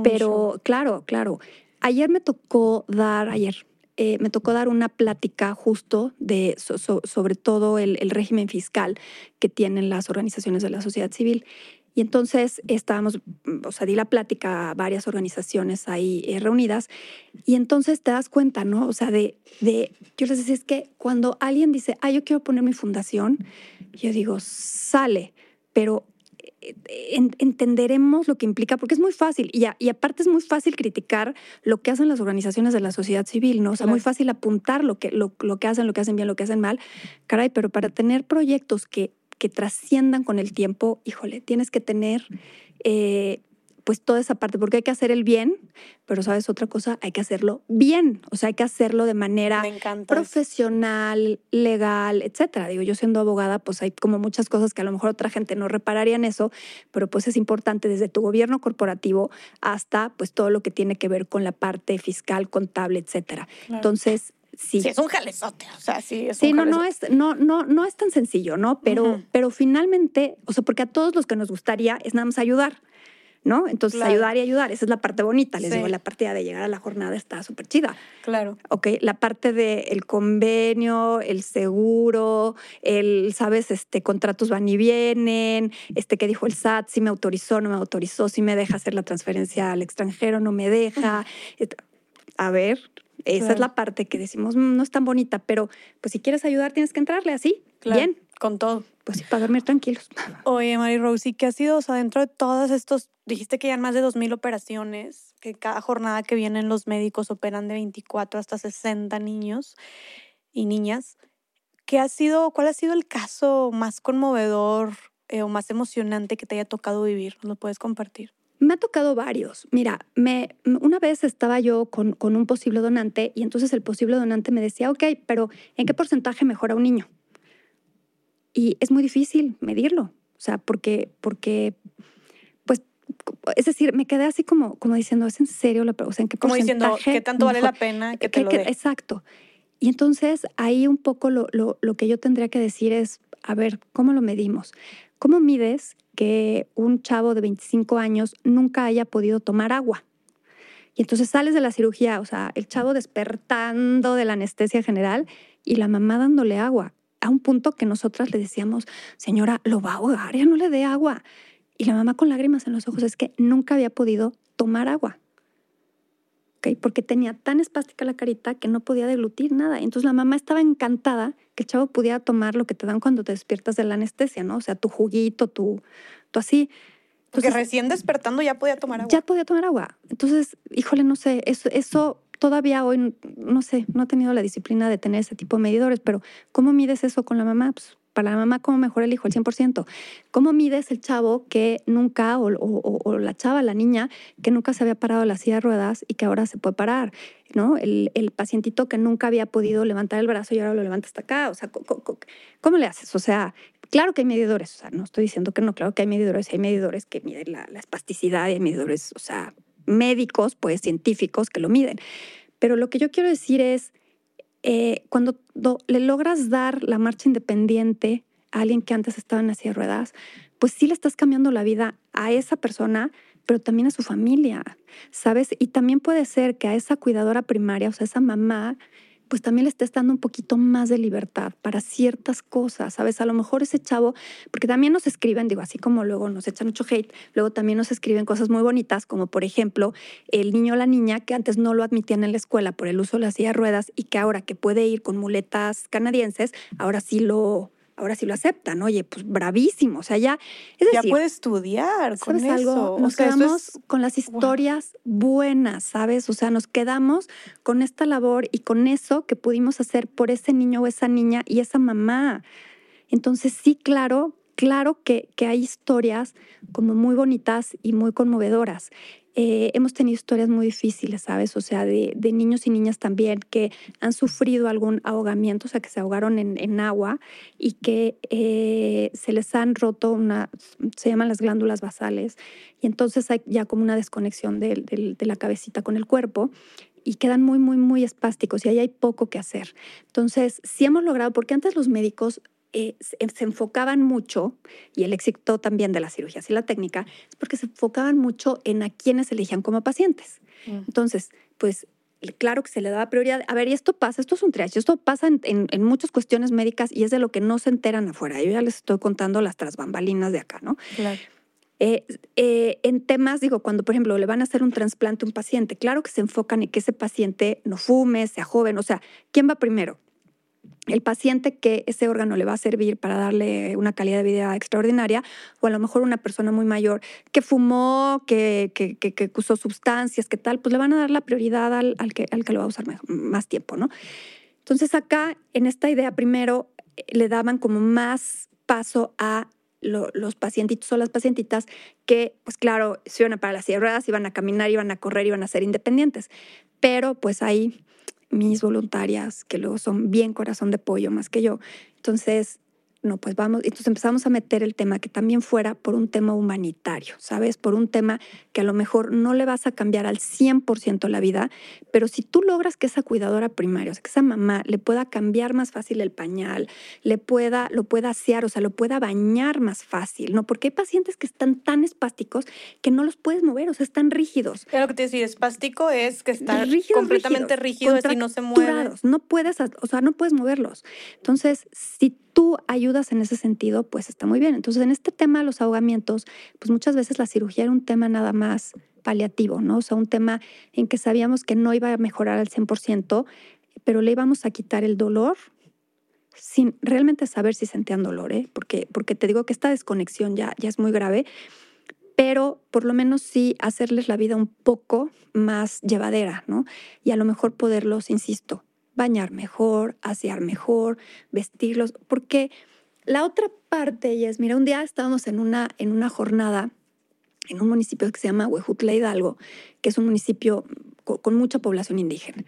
Pero claro, claro. Ayer me tocó dar, ayer, eh, me tocó dar una plática justo de sobre todo el, el, régimen fiscal que tienen las organizaciones de la sociedad civil. Y entonces estábamos, mm, o sea, di la plática a varias organizaciones ahí eh, reunidas y entonces te das cuenta, ¿no? O sea, de, de, yo les decía, es que cuando alguien dice, ah, yo quiero poner mi fundación, yo digo, sale, pero eh, entenderemos lo que implica, porque es muy fácil, y, y, aparte es muy fácil criticar lo que hacen las organizaciones de la sociedad civil, ¿no? O sea, muy fácil apuntar lo que, lo, lo que hacen, lo que hacen bien, lo que hacen mal. Caray, pero para tener proyectos que que trasciendan con el tiempo, híjole, tienes que tener eh, pues toda esa parte, porque hay que hacer el bien, pero sabes otra cosa, hay que hacerlo bien, o sea, hay que hacerlo de manera profesional, legal, etcétera. Digo, yo siendo abogada, pues hay como muchas cosas que a lo mejor otra gente no repararía en eso, pero pues es importante desde tu gobierno corporativo hasta pues todo lo que tiene que ver con la parte fiscal, contable, etcétera. Entonces, Sí. es un jalezote, o sea, sí es sí, no, no es, no, no, no es tan sencillo, ¿no? Pero, pero finalmente, o sea, porque a todos los que nos gustaría es nada más ayudar, ¿no? Entonces, ayudar y ayudar, esa es la parte bonita. Les digo, la parte de llegar a la jornada está súper chida. Claro. Ok, la parte del convenio, el seguro, el, ¿sabes? Este, contratos van y vienen, este, que dijo el SAT, si me autorizó, no me autorizó, si me deja hacer la transferencia al extranjero, no me deja. A ver, esa es la parte que decimos, mm, no es tan bonita, pero pues si quieres ayudar tienes que entrarle así, bien. Con todo. Pues sí, para dormir tranquilos. Oye, Mary Rosy, ¿qué ha sido? O sea, dentro de todos estos, dijiste que ya más de 2.000 operaciones, que cada jornada que vienen los médicos operan de 24 hasta 60 niños y niñas. ¿Qué ha sido, cuál ha sido el caso más conmovedor eh, o más emocionante que te haya tocado vivir? ¿Nos lo puedes compartir? Me ha tocado varios. Mira, me, una vez estaba yo con, con, un posible donante y entonces el posible donante me decía, ok, pero ¿en qué porcentaje mejora un niño? Y es muy difícil medirlo, o sea, porque, porque pues, es decir, me quedé así como, como diciendo, ¿es en serio la o sea, ¿en qué como diciendo, ¿qué tanto vale la pena que te lo dé? Exacto. Y entonces ahí un poco lo, lo, lo que yo tendría que decir es, a ver, ¿cómo lo medimos? ¿Cómo mides que un chavo de 25 años nunca haya podido tomar agua. Y entonces sales de la cirugía, o sea, el chavo despertando de la anestesia general y la mamá dándole agua, a un punto que nosotras le decíamos, señora, lo va a ahogar, ya no le dé agua. Y la mamá con lágrimas en los ojos es que nunca había podido tomar agua. Porque tenía tan espástica la carita que no podía deglutir nada. Entonces la mamá estaba encantada que el chavo pudiera tomar lo que te dan cuando te despiertas de la anestesia, ¿no? O sea, tu juguito, tu, tu así. Porque recién despertando ya podía tomar agua. Ya podía tomar agua. Entonces, híjole, no sé, eso, eso todavía hoy, no sé, no he tenido la disciplina de tener ese tipo de medidores, pero ¿cómo mides eso con la mamá? Pues para la mamá, ¿cómo mejora el hijo? El 100%. ¿Cómo mides el chavo que nunca, o, la chava, la niña, que nunca se había parado la silla de ruedas y que ahora se puede parar? ¿no? El, pacientito que nunca había podido levantar el brazo y ahora lo levanta hasta acá. O sea, ¿cómo, le haces? O sea, claro que hay medidores, o sea, no estoy diciendo que no, claro que hay medidores, hay medidores que miden la, la espasticidad y hay medidores, o sea, médicos, pues científicos que lo miden. Pero lo que yo quiero decir es, eh, cuando le logras dar la marcha independiente a alguien que antes estaba en la silla de ruedas, pues sí le estás cambiando la vida a esa persona pero también a su familia, ¿sabes? Y también puede ser que a esa cuidadora primaria, o sea, esa mamá, pues también le estés dando un poquito más de libertad para ciertas cosas, ¿sabes? A lo mejor ese chavo, porque también nos escriben, digo, así como luego nos echan mucho hate, luego también nos escriben cosas muy bonitas, como por ejemplo, el niño o la niña que antes no lo admitían en la escuela por el uso de las sillas ruedas y que ahora que puede ir con muletas canadienses, ahora sí lo ahora sí lo aceptan, oye, pues bravísimo, o sea, ya, es ya puede estudiar con eso. Algo? Nos quedamos con las historias buenas, ¿sabes? O sea, nos quedamos con esta labor y con eso que pudimos hacer por ese niño o esa niña y esa mamá. Entonces, sí, claro, claro que, que hay historias como muy bonitas y muy conmovedoras. Eh, hemos tenido historias muy difíciles, ¿sabes? O sea, de, niños y niñas también que han sufrido algún ahogamiento, o sea, que se ahogaron en, agua y que eh, se les han roto una, se llaman las glándulas basales, y entonces hay ya como una desconexión de, de la cabecita con el cuerpo y quedan muy, muy, muy espásticos y ahí hay poco que hacer. Entonces, sí hemos logrado, porque antes los médicos eh, se, enfocaban mucho, y el éxito también de la cirugía y la técnica, es porque se enfocaban mucho en a quienes elegían como pacientes. Mm. Entonces, pues claro que se le daba prioridad. A ver, y esto pasa, esto es un triage, esto pasa en, en, muchas cuestiones médicas y es de lo que no se enteran afuera. Yo ya les estoy contando las trasbambalinas de acá, ¿no? Claro. Eh, eh, en temas, digo, cuando por ejemplo le van a hacer un trasplante a un paciente, claro que se enfocan en que ese paciente no fume, sea joven, o sea, ¿quién va primero? El paciente que ese órgano le va a servir para darle una calidad de vida extraordinaria, o a lo mejor una persona muy mayor que fumó, que, que, usó sustancias, que tal, pues le van a dar la prioridad al, que, al que lo va a usar más tiempo, ¿no? Entonces acá, en esta idea, primero eh, le daban como más paso a los pacientitos o las pacientitas que, pues claro, se iban a para las sierras, iban a caminar, iban a correr, iban a ser independientes. Pero pues ahí mis voluntarias, que luego son bien corazón de pollo más que yo. Entonces, no, pues vamos, entonces empezamos a meter el tema que también fuera por un tema humanitario, ¿sabes? Por un tema que a lo mejor no le vas a cambiar al 100% la vida, pero si tú logras que esa cuidadora primaria, o sea, que esa mamá le pueda cambiar más fácil el pañal, le pueda, lo pueda asear, o sea, lo pueda bañar más fácil, ¿no? Porque hay pacientes que están tan espásticos que no los puedes mover, o sea, están rígidos. Claro que te decía, espástico es que está completamente rígido y no se mueve. No puedes, o sea, no puedes moverlos. Entonces, si tú ayudas en ese sentido, pues está muy bien. Entonces, en este tema de los ahogamientos, pues muchas veces la cirugía era un tema nada más paliativo, ¿no? O sea, un tema en que sabíamos que no iba a mejorar al 100%, pero le íbamos a quitar el dolor sin realmente saber si sentían dolor, ¿eh? Porque, porque te digo que esta desconexión ya, ya es muy grave, pero por lo menos sí hacerles la vida un poco más llevadera, ¿no? Y a lo mejor poderlos, insisto, bañar mejor, asear mejor, vestirlos, porque la otra parte es, mira, un día estábamos en una, en una jornada en un municipio que se llama Huejutla Hidalgo, que es un municipio con, mucha población indígena.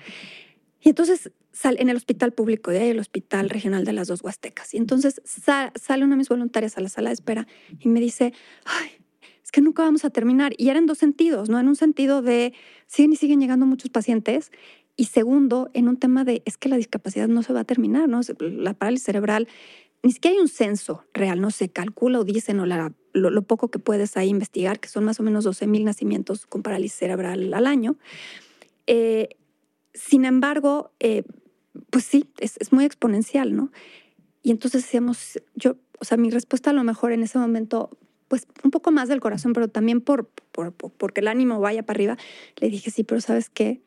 Y entonces sale en el hospital público de ahí, el Hospital Regional de las Dos Huastecas. Y entonces sale una de mis voluntarias a la sala de espera y me dice, ay, es que nunca vamos a terminar. Y era en dos sentidos, ¿no? En un sentido de, siguen y siguen llegando muchos pacientes y segundo, en un tema de, es que la discapacidad no se va a terminar, ¿no? La parálisis cerebral, ni siquiera hay un censo real, no se calcula o dicen o lo, poco que puedes ahí investigar, que son más o menos 12 mil nacimientos con parálisis cerebral al año. Eh, sin embargo, eh, pues sí, es, muy exponencial, ¿no? Y entonces decíamos, yo, o sea, mi respuesta a lo mejor en ese momento, pues un poco más del corazón, pero también por, por, porque el ánimo vaya para arriba, le dije, sí, pero ¿sabes qué?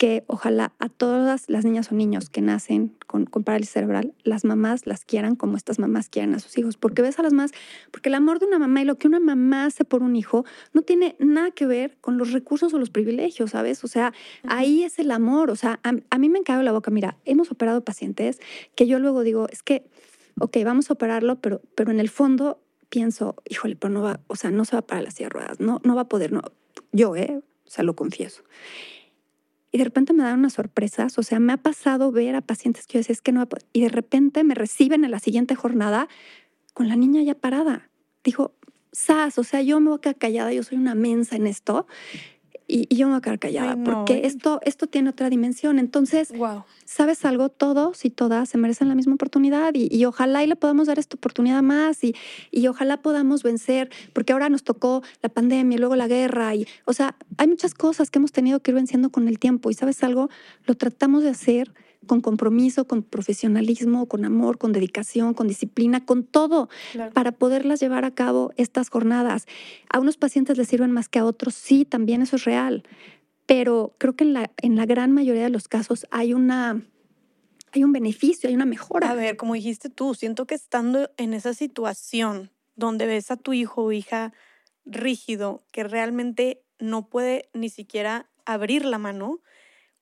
Que ojalá a todas las niñas o niños que nacen con, parálisis cerebral, las mamás las quieran como estas mamás quieren a sus hijos. Porque ves a las mamás, porque el amor de una mamá y lo que una mamá hace por un hijo no tiene nada que ver con los recursos o los privilegios, ¿sabes? O sea, ahí es el amor. O sea, a, mí me encago la boca. Mira, hemos operado pacientes que yo luego digo, es que, ok, vamos a operarlo, pero, pero en el fondo pienso, híjole, pero no va, o sea, no se va para las silla ruedas, no, no va a poder, no. Yo, ¿eh? O sea, lo confieso y de repente me dan unas sorpresas. O sea, me ha pasado ver a pacientes que yo decía, es que no, y de repente me reciben en la siguiente jornada con la niña ya parada. Dijo, sas, o sea, yo me voy a callada, yo soy una mensa en esto. Y, yo me voy a quedar callada porque esto, esto tiene otra dimensión. Entonces, wow. ¿sabes algo? Todos y todas se merecen la misma oportunidad y, ojalá y le podamos dar esta oportunidad más y, y, ojalá podamos vencer, porque ahora nos tocó la pandemia y luego la guerra. Y, o sea, hay muchas cosas que hemos tenido que ir venciendo con el tiempo y ¿sabes algo? Lo tratamos de hacer con compromiso, con profesionalismo, con amor, con dedicación, con disciplina, con todo, para poderlas llevar a cabo estas jornadas. A unos pacientes les sirven más que a otros, sí, también eso es real, pero creo que en la, en la gran mayoría de los casos hay una... Hay un beneficio, hay una mejora. A ver, como dijiste tú, siento que estando en esa situación donde ves a tu hijo o hija rígido, que realmente no puede ni siquiera abrir la mano,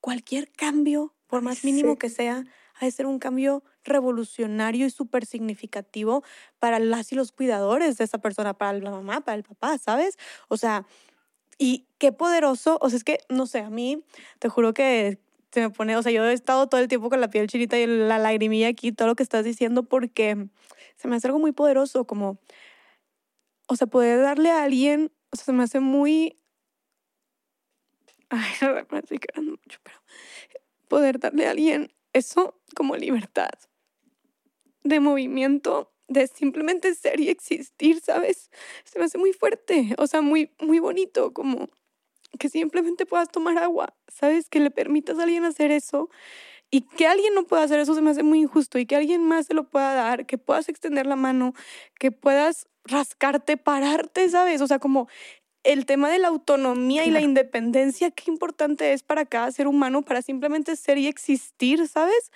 cualquier cambio por más mínimo que sea, ha de ser un cambio revolucionario y súper significativo para las y los cuidadores de esa persona, para la mamá, para el papá, ¿sabes? O sea, y qué poderoso, o sea, es que, no sé, a mí, te juro que se me pone, o sea, yo he estado todo el tiempo con la piel chinita y la lagrimilla aquí, todo lo que estás diciendo, porque se me hace algo muy poderoso, como, o sea, poder darle a alguien, o sea, se me hace muy... Ay, me estoy quedando mucho, pero poder darle a alguien eso como libertad de movimiento, de simplemente ser y existir, ¿sabes? Se me hace muy fuerte, o sea, muy, muy bonito, como que simplemente puedas tomar agua, ¿sabes? Que le permitas a alguien hacer eso y que alguien no pueda hacer eso se me hace muy injusto y que alguien más se lo pueda dar, que puedas extender la mano, que puedas rascarte, pararte, ¿sabes? O sea, como el tema de la autonomía y la independencia, qué importante es para cada ser humano, para simplemente ser y existir, ¿sabes?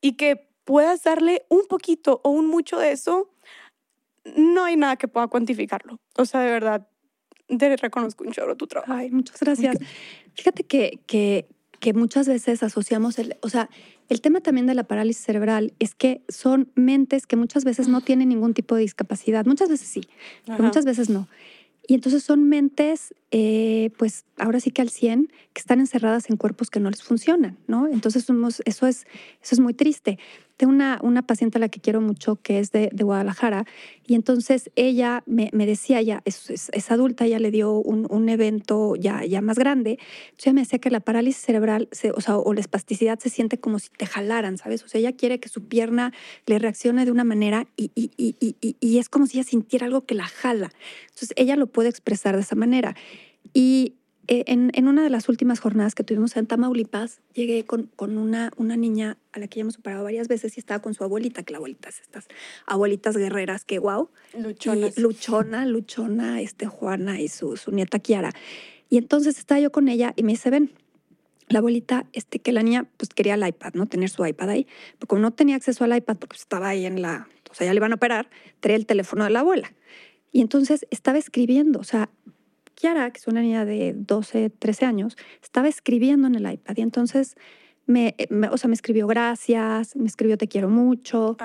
Y que puedas darle un poquito o un mucho de eso, no hay nada que pueda cuantificarlo. O sea, de verdad, te reconozco un chorro tu trabajo. Ay, muchas gracias. Fíjate que, que, que muchas veces asociamos el, o sea, el tema también de la parálisis cerebral es que son mentes que muchas veces no tienen ningún tipo de discapacidad. Muchas veces sí, pero muchas veces no. Y entonces son mentes, eh, pues ahora sí que al 100, que están encerradas en cuerpos que no les funcionan, ¿no? Entonces somos, eso, es, eso es muy triste. Una, una paciente a la que quiero mucho que es de, de Guadalajara y entonces ella me, me decía, ya es, es, adulta, ya le dio un, un, evento ya, ya más grande, entonces ella me decía que la parálisis cerebral se, o, sea, o la espasticidad se siente como si te jalaran, ¿sabes? O sea, ella quiere que su pierna le reaccione de una manera y, y, y, y es como si ella sintiera algo que la jala. Entonces ella lo puede expresar de esa manera. Y eh, en, una de las últimas jornadas que tuvimos en Tamaulipas, llegué con, con una, una niña a la que ya hemos superado varias veces y estaba con su abuelita, que la abuelita es estas abuelitas guerreras, que wow. Luchonas. luchona, luchona, este, Juana y su, su nieta Kiara. Y entonces estaba yo con ella y me dice, ven, la abuelita, este, que la niña pues quería el iPad, ¿no? Tener su iPad ahí. Pero como no tenía acceso al iPad porque estaba ahí en la, o sea, ya le iban a operar, traía el teléfono de la abuela. Y entonces estaba escribiendo, o sea, Kiara, que es una niña de 12, 13 años, estaba escribiendo en el iPad y entonces me, o sea, me escribió gracias, me escribió te quiero mucho.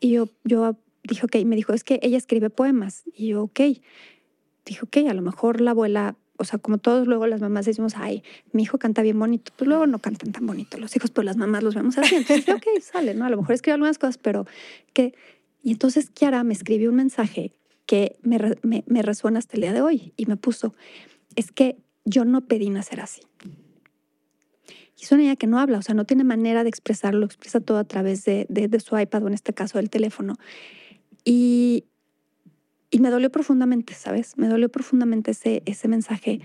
Y yo, yo dije, ok, me dijo, es que ella escribe poemas. Y yo, ok. Dije, ok, a lo mejor la abuela, o sea, como todos luego las mamás decimos, ay, mi hijo canta bien bonito, pues luego no cantan tan bonito los hijos, pero las mamás los vemos así. Entonces, ok, sale, ¿no? A lo mejor escribe algunas cosas, pero que... Y entonces Kiara me escribió un mensaje que me, me, resuena hasta el día de hoy y me puso, es que yo no pedí nacer así. Y es una niña que no habla, o sea, no tiene manera de expresarlo, expresa todo a través de, de, su iPad o en este caso del teléfono. Y, y, me dolió profundamente, ¿sabes? Me dolió profundamente ese, ese mensaje.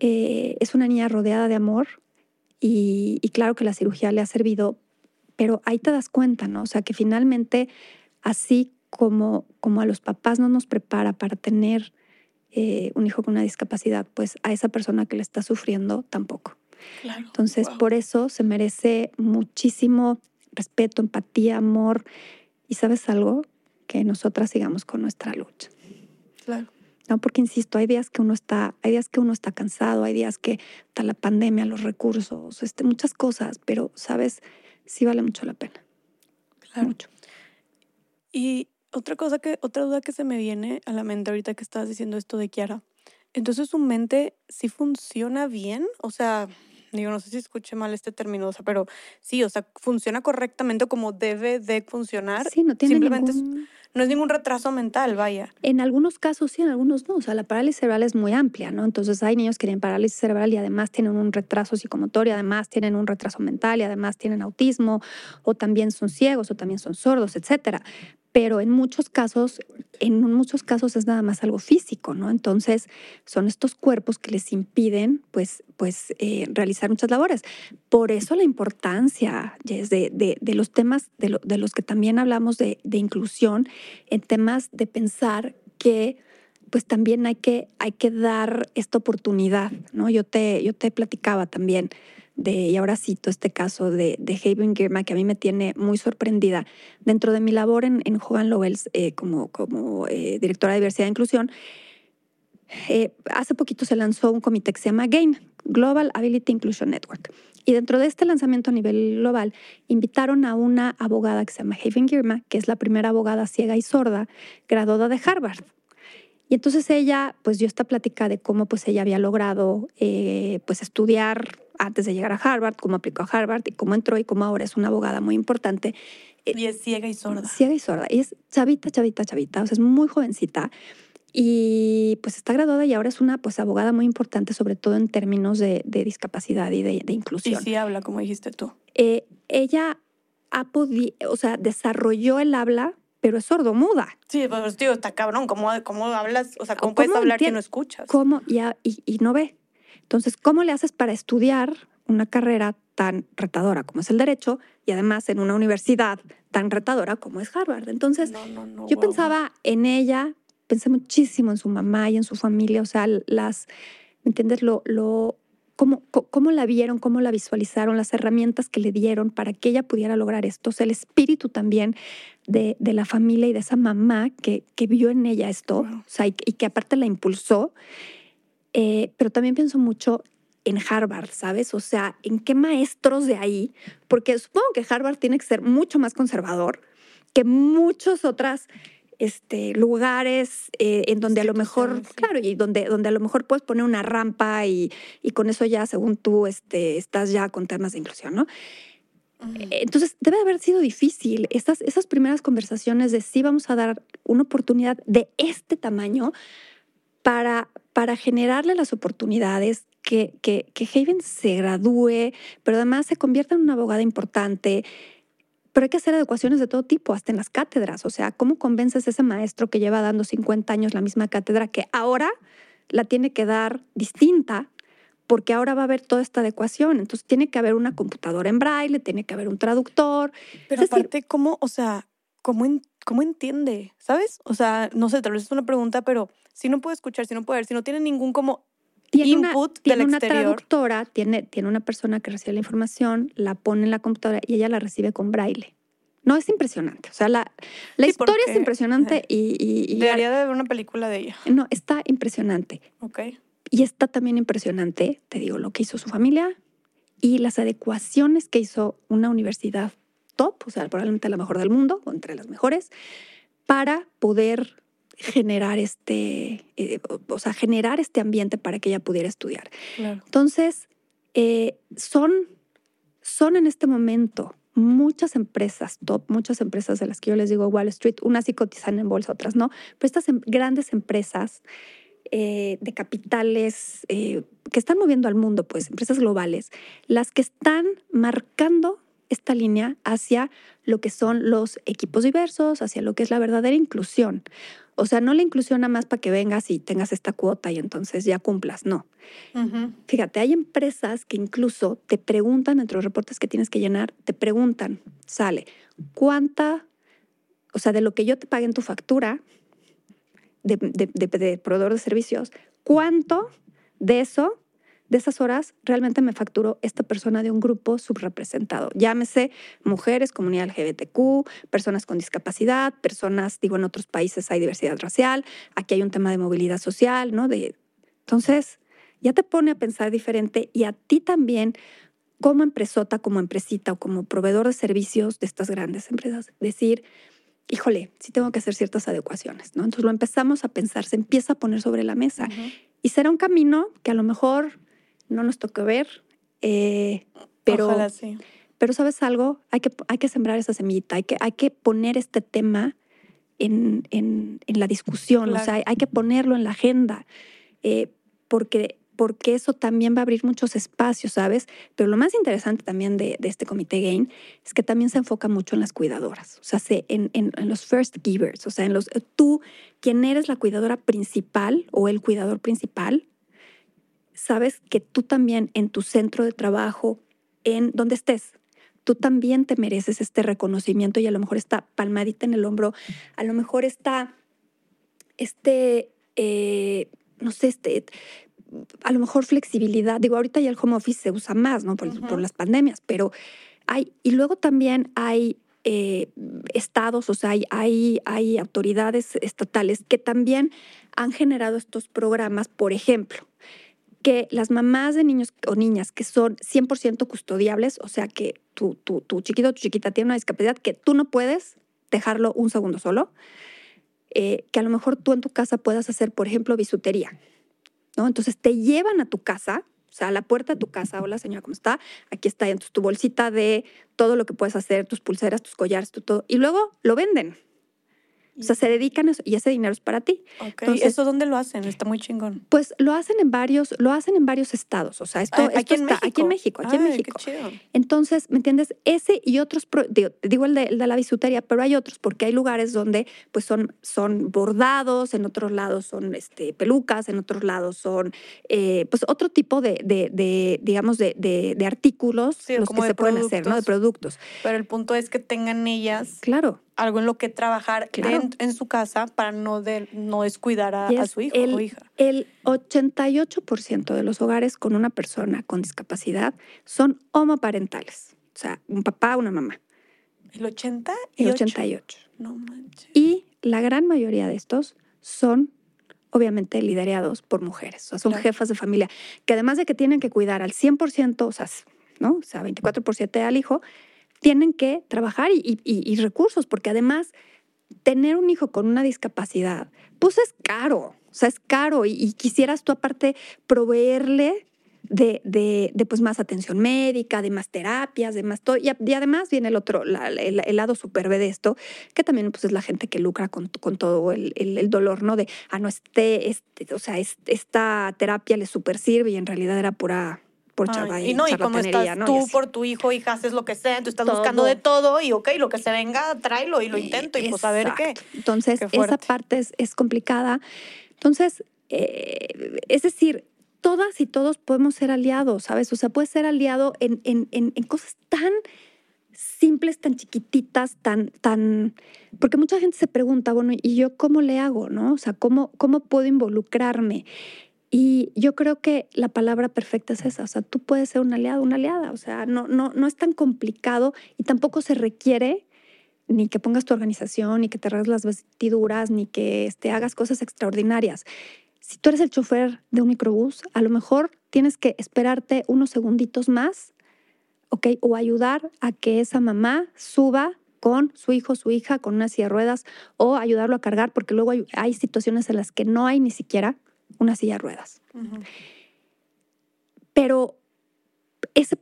Eh, es una niña rodeada de amor y, y claro que la cirugía le ha servido, pero ahí te das cuenta, ¿no? O sea, que finalmente así como, como a los papás no nos prepara para tener eh, un hijo con una discapacidad, pues a esa persona que le está sufriendo tampoco. Entonces, por eso se merece muchísimo respeto, empatía, amor. Y sabes algo, que nosotras sigamos con nuestra lucha. Claro. No, porque insisto, hay días que uno está, hay días que uno está cansado, hay días que está la pandemia, los recursos, este, muchas cosas, pero sabes, sí vale mucho la pena. Claro. Mucho. Y otra cosa que, otra duda que se me viene a la mente ahorita que estás diciendo esto de Kiara. Entonces su mente sí funciona bien, o sea, digo, no sé si escuché mal este término, o sea, pero sí, o sea, funciona correctamente como debe de funcionar. Sí, no tiene ningún, no es ningún retraso mental, vaya. En algunos casos sí, en algunos no. O sea, la parálisis cerebral es muy amplia, ¿no? Entonces hay niños que tienen parálisis cerebral y además tienen un retraso psicomotor y además tienen un retraso mental y además tienen autismo o también son ciegos o también son sordos, etcétera pero en muchos casos, en muchos casos es nada más algo físico, ¿no? Entonces son estos cuerpos que les impiden, pues, pues eh, realizar muchas labores. Por eso la importancia de, de, los temas de, de, los que también hablamos de, inclusión, en temas de pensar que pues también hay que, hay que dar esta oportunidad, ¿no? Yo te, yo te platicaba también de, y ahora cito este caso de, de Haven Girma, que a mí me tiene muy sorprendida. Dentro de mi labor en, en Hogan Lovells eh, como, como eh, directora de diversidad e inclusión, eh, hace poquito se lanzó un comité que se llama GAIN, Global Ability Inclusion Network. Y dentro de este lanzamiento a nivel global, invitaron a una abogada que se llama Haven Girma, que es la primera abogada ciega y sorda graduada de Harvard. Y entonces ella, pues dio esta plática de cómo pues ella había logrado pues estudiar antes de llegar a Harvard, cómo aplicó a Harvard y cómo entró y cómo ahora es una abogada muy importante. Eh, y es ciega y sorda. Ciega y sorda. Y es chavita, chavita, chavita. O sea, es muy jovencita. Y pues está graduada y ahora es una pues abogada muy importante, sobre todo en términos de, discapacidad y de, inclusión. Y sí habla, como dijiste tú. Eh, ella ha podido, o sea, desarrolló el habla, pero es sordomuda. Sí, pues tío, está cabrón. ¿Cómo, cómo hablas? O sea, ¿cómo, puedes hablar que no escuchas? ¿Cómo? y, y no ve. Entonces, ¿cómo le haces para estudiar una carrera tan retadora como es el derecho y además en una universidad tan retadora como es Harvard? Entonces, yo pensaba en ella, pensé muchísimo en su mamá y en su familia, o sea, las, ¿me entiendes? Lo, lo, cómo, cómo la vieron, cómo la visualizaron, las herramientas que le dieron para que ella pudiera lograr esto, o sea, el espíritu también de, de la familia y de esa mamá que, que vio en ella esto, o sea, y, y que aparte la impulsó. Eh, pero también pienso mucho en Harvard, ¿sabes? O sea, en qué maestros de ahí, porque supongo que Harvard tiene que ser mucho más conservador que muchos otros este, lugares eh, en donde a lo mejor, claro, y donde, donde a lo mejor puedes poner una rampa y, y con eso ya, según tú, este, estás ya con temas de inclusión, ¿no? Entonces, debe haber sido difícil estas, esas primeras conversaciones de si vamos a dar una oportunidad de este tamaño para, para generarle las oportunidades, que, que, que Haven se gradúe, pero además se convierta en una abogada importante. Pero hay que hacer adecuaciones de todo tipo, hasta en las cátedras. O sea, ¿cómo convences a ese maestro que lleva dando 50 años la misma cátedra que ahora la tiene que dar distinta? Porque ahora va a haber toda esta adecuación. Entonces tiene que haber una computadora en braille, tiene que haber un traductor. Pero aparte, ¿cómo, o sea, cómo, cómo entiende? ¿Sabes? O sea, no sé, tal vez es una pregunta, pero si no puede escuchar, si no puede ver, si no tiene ningún como tiene input una, tiene una traductora, tiene, tiene una persona que recibe la información, la pone en la computadora y ella la recibe con braille. No, es impresionante. O sea, la, la historia es impresionante y, y, Debería de ver una película de ella. No, está impresionante. Ok. Y está también impresionante, te digo, lo que hizo su familia y las adecuaciones que hizo una universidad top, o sea, probablemente la mejor del mundo, o entre las mejores, para poder generar este, eh, o sea, generar este ambiente para que ella pudiera estudiar. Entonces, eh, son, son en este momento muchas empresas top, muchas empresas de las que yo les digo Wall Street, unas sí cotizan en bolsa, otras no, pero estas em, grandes empresas eh, de capitales que están moviendo al mundo, pues empresas globales, las que están marcando esta línea hacia lo que son los equipos diversos, hacia lo que es la verdadera inclusión. O sea, no la inclusión nada más para que vengas y tengas esta cuota y entonces ya cumplas, no. Fíjate, hay empresas que incluso te preguntan entre los reportes que tienes que llenar, te preguntan, sale, ¿cuánta, o sea, de lo que yo te pague en tu factura de, de proveedor de servicios, cuánto de eso de esas horas realmente me facturó esta persona de un grupo subrepresentado. Llámese mujeres, comunidad LGBTQ, personas con discapacidad, personas, digo, en otros países hay diversidad racial, aquí hay un tema de movilidad social, ¿no? De, entonces, ya te pone a pensar diferente y a ti también como empresota, como empresita o como proveedor de servicios de estas grandes empresas, decir, híjole, sí tengo que hacer ciertas adecuaciones, ¿no? Entonces lo empezamos a pensar, se empieza a poner sobre la mesa. Y será un camino que a lo mejor no nos tocó ver, eh, pero, pero sabes algo, hay que, hay que sembrar esa semillita, hay que, hay que poner este tema en, en, la discusión, o sea, hay, que ponerlo en la agenda, eh, porque, porque eso también va a abrir muchos espacios, ¿sabes? Pero lo más interesante también de, de este comité GAIN es que también se enfoca mucho en las cuidadoras, o sea, en, en, los first givers, o sea, en los, tú, quien eres la cuidadora principal o el cuidador principal, sabes que tú también en tu centro de trabajo, en donde estés, tú también te mereces este reconocimiento y a lo mejor esta palmadita en el hombro, a lo mejor está este, eh, no sé, este, a lo mejor flexibilidad. Digo, ahorita ya el home office se usa más, ¿no? Por, las pandemias, pero hay, y luego también hay eh, estados, o sea, hay, hay, hay autoridades estatales que también han generado estos programas, por ejemplo, que las mamás de niños o niñas que son 100% custodiables, o sea, que tu, tu, tu chiquito o tu chiquita tiene una discapacidad que tú no puedes dejarlo un segundo solo, eh, que a lo mejor tú en tu casa puedas hacer, por ejemplo, bisutería, ¿no? Entonces te llevan a tu casa, o sea, a la puerta de tu casa, hola señora, ¿cómo está? Aquí está entonces, tu bolsita de todo lo que puedes hacer, tus pulseras, tus collares, tu todo, y luego lo venden. O sea, se dedican a eso y ese dinero es para ti. Entonces, ¿Eso dónde lo hacen? Está muy chingón. Pues lo hacen en varios, lo hacen en varios estados. O sea, esto, ah, aquí, en está, aquí en México. Aquí en México. Entonces, ¿me entiendes? Ese y otros, digo, el, de, la bisutería, pero hay otros porque hay lugares donde pues son, son bordados, en otros lados son este, pelucas, en otros lados son eh, pues otro tipo de, de, digamos, de, artículos los que se pueden hacer, ¿no? De productos. Pero el punto es que tengan ellas. Claro algo en lo que trabajar en, su casa para no, de, no descuidar a, su hijo el, o hija. El 88% de los hogares con una persona con discapacidad son homoparentales, o sea, un papá, una mamá. ¿El 80? El 88. No manches. Y la gran mayoría de estos son obviamente liderados por mujeres, o sea, son jefas de familia, que además de que tienen que cuidar al 100%, o sea, ¿no? O sea, 24 por 7 al hijo, tienen que trabajar y, recursos, porque además tener un hijo con una discapacidad, pues es caro, o sea, es caro y, quisieras tú aparte proveerle de, de, pues más atención médica, de más terapias, de más todo. Y, además viene el otro, el, lado super de esto, que también pues es la gente que lucra con, todo el, el, dolor, ¿no? De, ah, no, este, este o sea, esta terapia le super sirve y en realidad era pura y no, y como estás tú por tu hijo, hija, haces lo que sea, tú estás buscando de todo y ok, lo que se venga, tráelo y lo intento y pues a ver qué. Entonces, esa parte es, complicada. Entonces, eh, es decir, todas y todos podemos ser aliados, ¿sabes? O sea, puedes ser aliado en, en, en, en cosas tan simples, tan chiquititas, tan, tan, porque mucha gente se pregunta, bueno, ¿y yo cómo le hago, no? O sea, ¿cómo, cómo puedo involucrarme? Y yo creo que la palabra perfecta es esa, o sea, tú puedes ser un aliado, una aliada, o sea, no, no, no es tan complicado y tampoco se requiere ni que pongas tu organización, ni que te arregles las vestiduras, ni que este, hagas cosas extraordinarias. Si tú eres el chofer de un microbús, a lo mejor tienes que esperarte unos segunditos más, ¿ok? O ayudar a que esa mamá suba con su hijo, su hija, con una silla de ruedas, o ayudarlo a cargar, porque luego hay situaciones en las que no hay ni siquiera una silla de ruedas. Pero ese,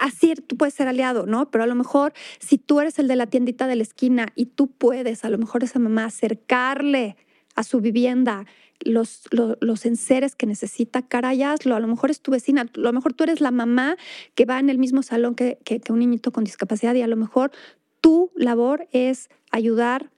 así tú puedes ser aliado, ¿no? Pero a lo mejor si tú eres el de la tiendita de la esquina y tú puedes, a lo mejor esa mamá, acercarle a su vivienda los, los, enseres que necesita, caray, hazlo. A lo mejor es tu vecina, a lo mejor tú eres la mamá que va en el mismo salón que, que un niñito con discapacidad y a lo mejor tu labor es ayudar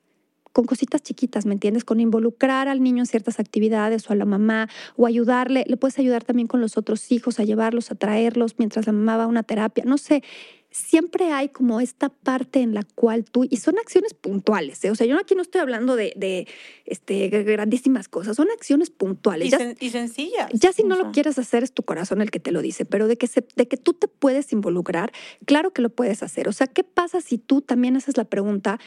con cositas chiquitas, ¿me entiendes? Con involucrar al niño en ciertas actividades o a la mamá o ayudarle, le puedes ayudar también con los otros hijos a llevarlos, a traerlos mientras la mamá va a una terapia, no sé. Siempre hay como esta parte en la cual tú, y son acciones puntuales, ¿eh? o sea, yo aquí no estoy hablando de, este, grandísimas cosas, son acciones puntuales. Y, sencillas. Ya si no lo quieres hacer es tu corazón el que te lo dice, pero de que, se, de que tú te puedes involucrar, claro que lo puedes hacer. O sea, ¿qué pasa si tú también haces la pregunta?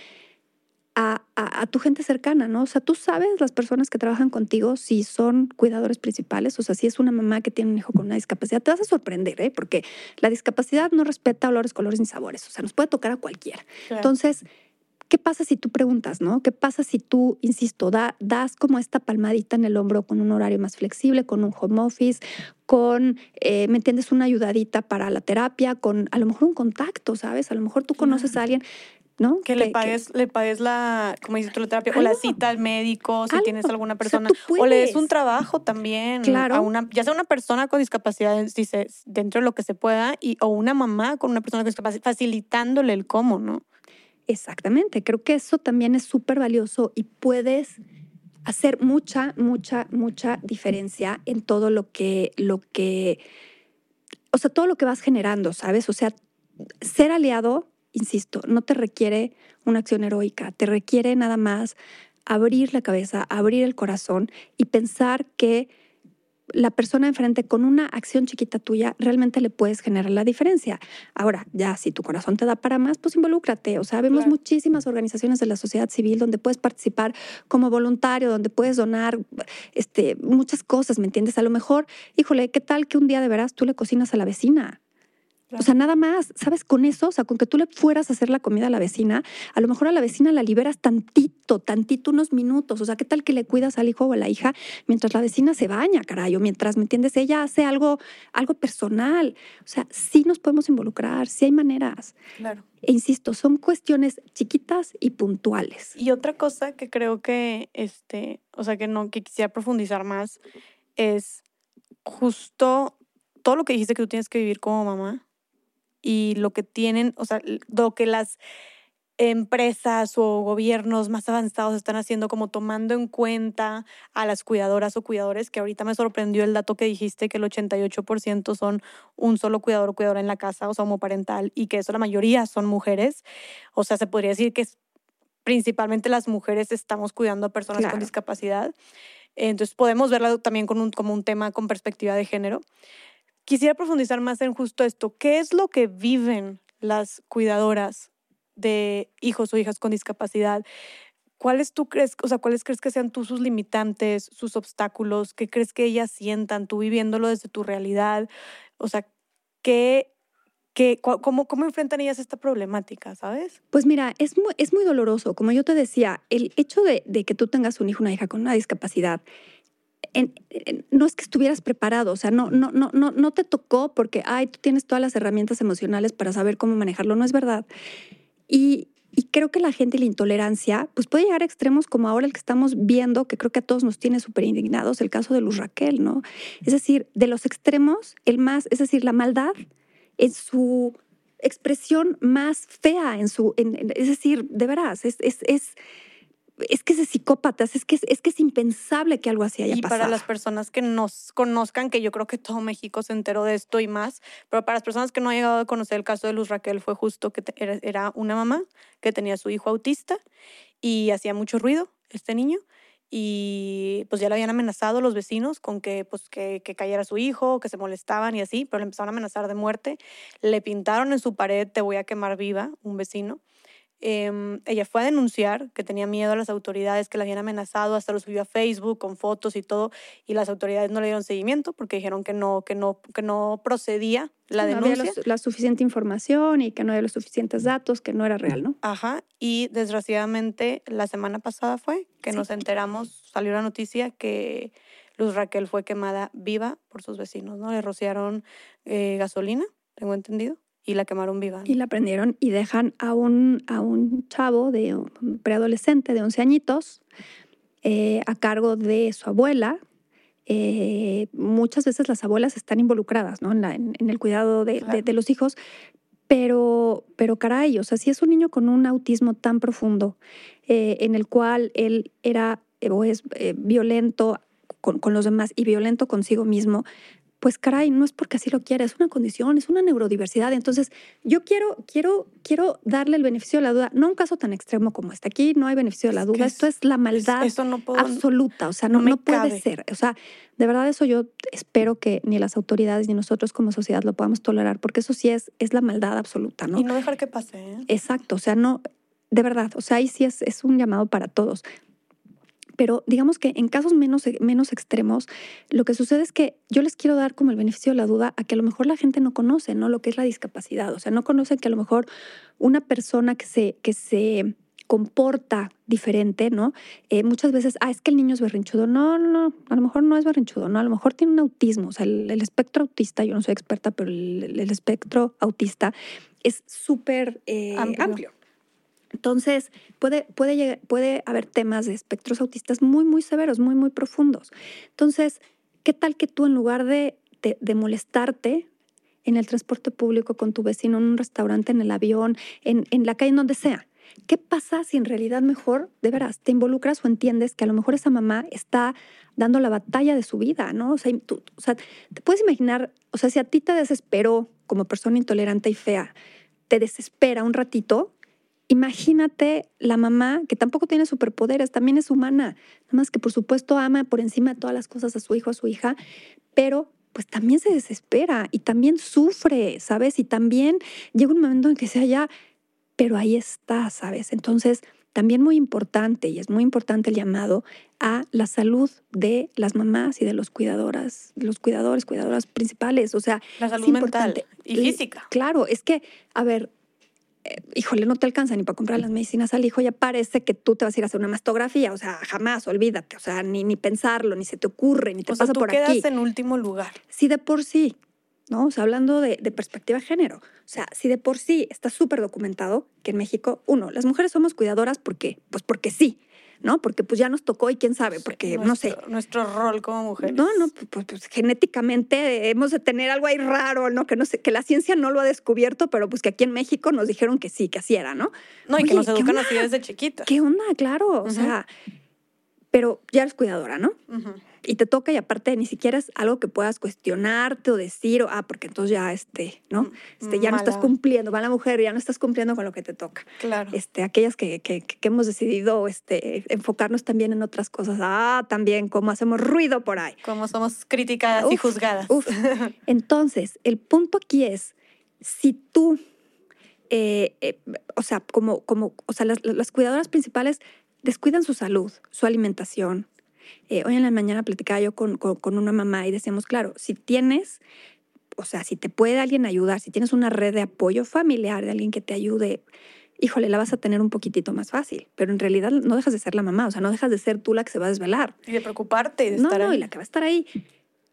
A, tu gente cercana, ¿no? O sea, tú sabes las personas que trabajan contigo si son cuidadores principales, o sea, si es una mamá que tiene un hijo con una discapacidad, te vas a sorprender, ¿eh? Porque la discapacidad no respeta olores, colores ni sabores, o sea, nos puede tocar a cualquiera. Entonces, ¿qué pasa si tú preguntas, ¿no? ¿Qué pasa si tú, insisto, das como esta palmadita en el hombro con un horario más flexible, con un home office, con, eh, ¿me entiendes? Una ayudadita para la terapia, con a lo mejor un contacto, ¿sabes? A lo mejor tú conoces a alguien ¿no? Que, le pagues, le pagues la, como dices tú, la terapia, o la cita al médico, si tienes alguna persona, o, le des un trabajo también, claro. a una, ya sea una persona con discapacidad, dice, dentro de lo que se pueda, y, o una mamá con una persona con discapacidad, facilitándole el cómo, ¿no? Exactamente, creo que eso también es súper valioso y puedes hacer mucha, mucha, mucha diferencia en todo lo que, lo que, o sea, todo lo que vas generando, ¿sabes? O sea, ser aliado, insisto, no te requiere una acción heroica, te requiere nada más abrir la cabeza, abrir el corazón y pensar que la persona enfrente con una acción chiquita tuya realmente le puedes generar la diferencia. Ahora, ya si tu corazón te da para más, pues involúcrate. O sea, vemos muchísimas organizaciones de la sociedad civil donde puedes participar como voluntario, donde puedes donar este, muchas cosas, ¿me entiendes? A lo mejor, híjole, ¿qué tal que un día de veras tú le cocinas a la vecina? O sea, nada más, ¿sabes? Con eso, o sea, con que tú le fueras a hacer la comida a la vecina, a lo mejor a la vecina la liberas tantito, tantito, unos minutos. O sea, ¿qué tal que le cuidas al hijo o a la hija mientras la vecina se baña, caray? O mientras, ¿me entiendes? Ella hace algo, algo personal. O sea, sí nos podemos involucrar, sí hay maneras. Claro. E insisto, son cuestiones chiquitas y puntuales. Y otra cosa que creo que, este, o sea, que no, que quisiera profundizar más es justo todo lo que dijiste que tú tienes que vivir como mamá y lo que tienen, o sea, lo que las empresas o gobiernos más avanzados están haciendo como tomando en cuenta a las cuidadoras o cuidadores, que ahorita me sorprendió el dato que dijiste que el 88% son un solo cuidador o cuidadora en la casa, o sea, homoparental, y que eso la mayoría son mujeres. O sea, se podría decir que principalmente las mujeres estamos cuidando a personas con discapacidad. Entonces podemos verlo también con un, como un tema con perspectiva de género. Quisiera profundizar más en justo esto. ¿Qué es lo que viven las cuidadoras de hijos o hijas con discapacidad? ¿Cuáles tú crees, o sea, cuáles crees que sean tú sus limitantes, sus obstáculos? ¿Qué crees que ellas sientan tú viviéndolo desde tu realidad? O sea, ¿qué, qué, cómo, ¿cómo enfrentan ellas esta problemática, sabes? Pues mira, es muy, es muy doloroso. Como yo te decía, el hecho de, de que tú tengas un hijo, una hija con una discapacidad, no es que estuvieras preparado, o sea, no, no, no, no, no te tocó porque, ay, tú tienes todas las herramientas emocionales para saber cómo manejarlo, no es verdad. Y, creo que la gente y la intolerancia, pues puede llegar a extremos como ahora el que estamos viendo, que creo que a todos nos tiene súper indignados, el caso de Luz Raquel, ¿no? Es decir, de los extremos, el más, es decir, la maldad en su expresión más fea, en su, es decir, de veras, es es que es de psicópatas, es que es, que es impensable que algo así haya y pasado. Y para las personas que nos conozcan, que yo creo que todo México se enteró de esto y más, pero para las personas que no han llegado a conocer el caso de Luz Raquel, fue justo que era una mamá que tenía a su hijo autista y hacía mucho ruido este niño y pues ya le habían amenazado los vecinos con que pues que, que, cayera su hijo, que se molestaban y así, pero le empezaron a amenazar de muerte. Le pintaron en su pared, te voy a quemar viva, un vecino. Em, ella fue a denunciar que tenía miedo a las autoridades que la habían amenazado, hasta lo subió a Facebook con fotos y todo, y las autoridades no le dieron seguimiento porque dijeron que no, que no, que no procedía la denuncia. No había la suficiente información y que no había los suficientes datos, que no era real, ¿no? Ajá, y desgraciadamente la semana pasada fue que nos enteramos, salió la noticia que Luz Raquel fue quemada viva por sus vecinos, ¿no? Le rociaron eh, gasolina, tengo entendido y la quemaron viva. Y la prendieron y dejan a un, a un chavo de un preadolescente de 11 añitos eh, a cargo de su abuela. Eh, muchas veces las abuelas están involucradas ¿no? en, la, en, el cuidado de, de, los hijos, pero, pero caray, o sea, si es un niño con un autismo tan profundo, eh, en el cual él era o es violento con, con, los demás y violento consigo mismo, pues caray, no es porque así lo quiera, es una condición, es una neurodiversidad. Entonces, yo quiero, quiero, quiero darle el beneficio de la duda, no un caso tan extremo como este. Aquí no hay beneficio de la duda, esto es la maldad absoluta, o sea, no, no, puede ser. O sea, de verdad eso yo espero que ni las autoridades ni nosotros como sociedad lo podamos tolerar, porque eso sí es, es la maldad absoluta, ¿no? Y no dejar que pase. ¿eh? Exacto, o sea, no, de verdad, o sea, ahí sí es, es un llamado para todos pero digamos que en casos menos, menos extremos, lo que sucede es que yo les quiero dar como el beneficio de la duda a que a lo mejor la gente no conoce, ¿no? Lo que es la discapacidad, o sea, no conocen que a lo mejor una persona que se, que se comporta diferente, ¿no? Eh, muchas veces, ah, es que el niño es berrinchudo. No, no, a lo mejor no es berrinchudo, ¿no? A lo mejor tiene un autismo, o sea, el, espectro autista, yo no soy experta, pero el, espectro autista es súper eh, amplio. Entonces, puede, puede, puede haber temas de espectros autistas muy, muy severos, muy, muy profundos. Entonces, ¿qué tal que tú en lugar de, de, molestarte en el transporte público con tu vecino, en un restaurante, en el avión, en, en la calle, en donde sea, ¿Qué pasa si en realidad mejor, de veras, te involucras o entiendes que a lo mejor esa mamá está dando la batalla de su vida, ¿no? O sea, tú, o sea, te puedes imaginar, o sea, si a ti te desesperó como persona intolerante y fea, te desespera un ratito, imagínate la mamá que tampoco tiene superpoderes, también es humana, nada más que por supuesto ama por encima de todas las cosas a su hijo, a su hija, pero pues también se desespera y también sufre, ¿sabes? Y también llega un momento en que sea ya pero ahí está, ¿sabes? Entonces, también muy importante, y es muy importante el llamado a la salud de las mamás y de los cuidadoras, los cuidadores, cuidadoras principales. O sea, la salud mental y física. Claro, es que, a ver, eh, híjole, no te alcanza ni para comprar las medicinas al hijo, ya parece que tú te vas a ir a hacer una mastografía, o sea, jamás, olvídate, o sea, ni, ni pensarlo, ni se te ocurre, ni te pasa por quedas aquí. en último lugar. Sí, de por sí, ¿no? O sea, hablando de, perspectiva de género. O sea, si de por sí está súper documentado que en México, uno, las mujeres somos cuidadoras porque, pues porque sí, ¿no? Porque pues ya nos tocó y quién sabe, porque no sé. Nuestro rol como mujeres. No, no, pues, pues, pues, genéticamente hemos de tener algo ahí raro, ¿no? Que no sé, que la ciencia no lo ha descubierto, pero pues que aquí en México nos dijeron que sí, que así era, ¿no? No, y que nos educan así desde chiquitas. ¿Qué onda? Claro, o sea, pero ya eres cuidadora, ¿no? Y te toca y aparte ni siquiera es algo que puedas cuestionarte o decir, o, ah, porque entonces ya, este, ¿no? Mm, este, ya no estás cumpliendo, va la mujer, ya no estás cumpliendo con lo que te toca. Claro. Este, aquellas que, que, que hemos decidido este, enfocarnos también en otras cosas, ah, también cómo hacemos ruido por ahí. Cómo somos criticadas y juzgadas. Entonces, el punto aquí es, si tú, eh, eh, o sea, como, como, o sea, las, las cuidadoras principales descuidan su salud, su alimentación, eh, hoy en la mañana platicaba yo con, con, una mamá y decíamos, claro, si tienes, o sea, si te puede alguien ayudar, si tienes una red de apoyo familiar, de alguien que te ayude, híjole, la vas a tener un poquitito más fácil. Pero en realidad no dejas de ser la mamá, o sea, no dejas de ser tú la que se va a desvelar. Y de preocuparte. De no, estar no, y la que va a estar ahí.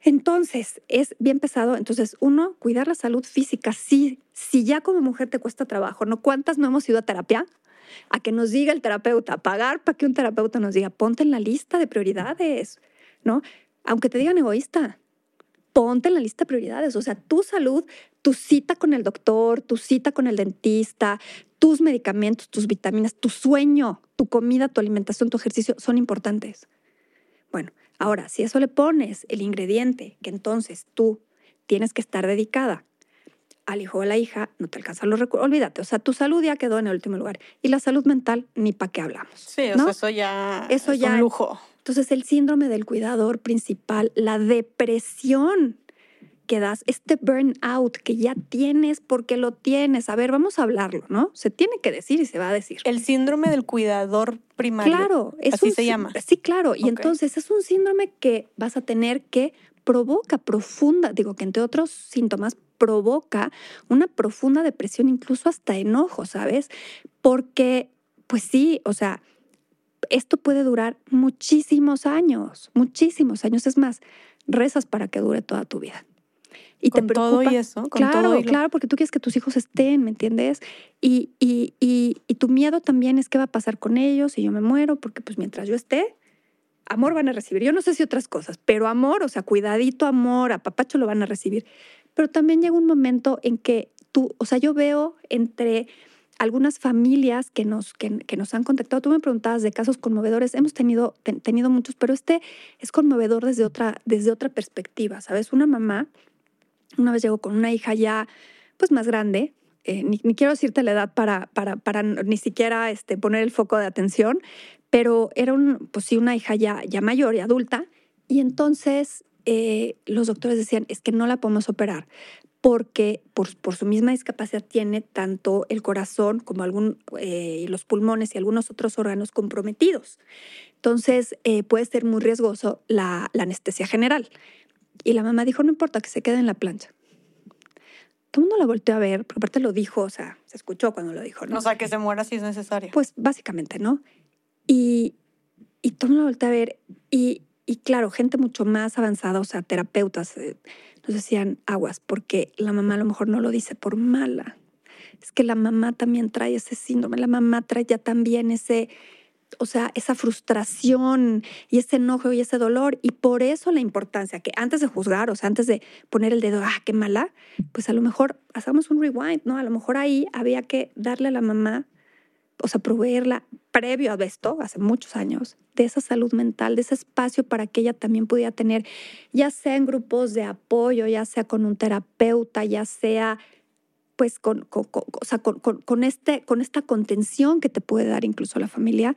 Entonces, es bien pesado. Entonces, uno, cuidar la salud física. Sí, si ya como mujer te cuesta trabajo, ¿no? ¿Cuántas no hemos ido a terapia? A que nos diga el terapeuta, pagar para que un terapeuta nos diga, ponte en la lista de prioridades, ¿no? Aunque te digan egoísta, ponte en la lista de prioridades, o sea, tu salud, tu cita con el doctor, tu cita con el dentista, tus medicamentos, tus vitaminas, tu sueño, tu comida, tu alimentación, tu ejercicio son importantes. Bueno, ahora, si eso le pones el ingrediente que entonces tú tienes que estar dedicada al hijo o a la hija, no te alcanzan los recursos. Olvídate, o sea, tu salud ya quedó en el último lugar. Y la salud mental, ni para qué hablamos. Sí, eso ya eso es ya, un lujo. Entonces, el síndrome del cuidador principal, la depresión que das, este burnout que ya tienes porque lo tienes. A ver, vamos a hablarlo, ¿no? Se tiene que decir y se va a decir. El síndrome del cuidador primario. Claro, es así se llama. Sí, claro. Y entonces es un síndrome que vas a tener que provoca profunda, digo que entre otros síntomas, provoca una profunda depresión, incluso hasta enojo, ¿sabes? Porque, pues sí, o sea, esto puede durar muchísimos años, muchísimos años. Es más, rezas para que dure toda tu vida. Y con te todo y eso, con claro, todo claro, porque tú quieres que tus hijos estén, ¿me entiendes? Y, y, y, y, tu miedo también es qué va a pasar con ellos si yo me muero, porque pues mientras yo esté, amor van a recibir. Yo no sé si otras cosas, pero amor, o sea, cuidadito amor, a papacho lo van a recibir. Pero también llega un momento en que tú, o sea, yo veo entre algunas familias que nos, que, nos han contactado, tú me preguntabas de casos conmovedores, hemos tenido, tenido muchos, pero este es conmovedor desde otra, desde otra perspectiva, ¿sabes? Una mamá, una vez llegó con una hija ya pues más grande, eh, ni, quiero decirte la edad para, para, para ni siquiera este, poner el foco de atención, pero era un, pues sí, una hija ya, ya mayor y adulta, y entonces eh, los doctores decían, es que no la podemos operar porque por, por su misma discapacidad tiene tanto el corazón como algún, eh, los pulmones y algunos otros órganos comprometidos. Entonces eh, puede ser muy riesgoso la, la, anestesia general. Y la mamá dijo, no importa que se quede en la plancha. Todo el mundo la volteó a ver, porque aparte lo dijo, o sea, se escuchó cuando lo dijo, ¿no? O sea, que se muera si es necesario. Pues básicamente, ¿no? Y, y todo el mundo la volteó a ver. Y, y claro, gente mucho más avanzada, o sea, terapeutas, eh, nos decían aguas, porque la mamá a lo mejor no lo dice por mala, es que la mamá también trae ese síndrome, la mamá trae ya también ese, o sea, esa frustración y ese enojo y ese dolor. Y por eso la importancia que antes de juzgar, o sea, antes de poner el dedo, ah, qué mala, pues a lo mejor hacemos un rewind, ¿no? A lo mejor ahí había que darle a la mamá, o sea, proveerla previo a esto, hace muchos años, de esa salud mental, de ese espacio para que ella también pudiera tener, ya sea en grupos de apoyo, ya sea con un terapeuta, ya sea pues con, con, este, con esta contención que te puede dar incluso la familia,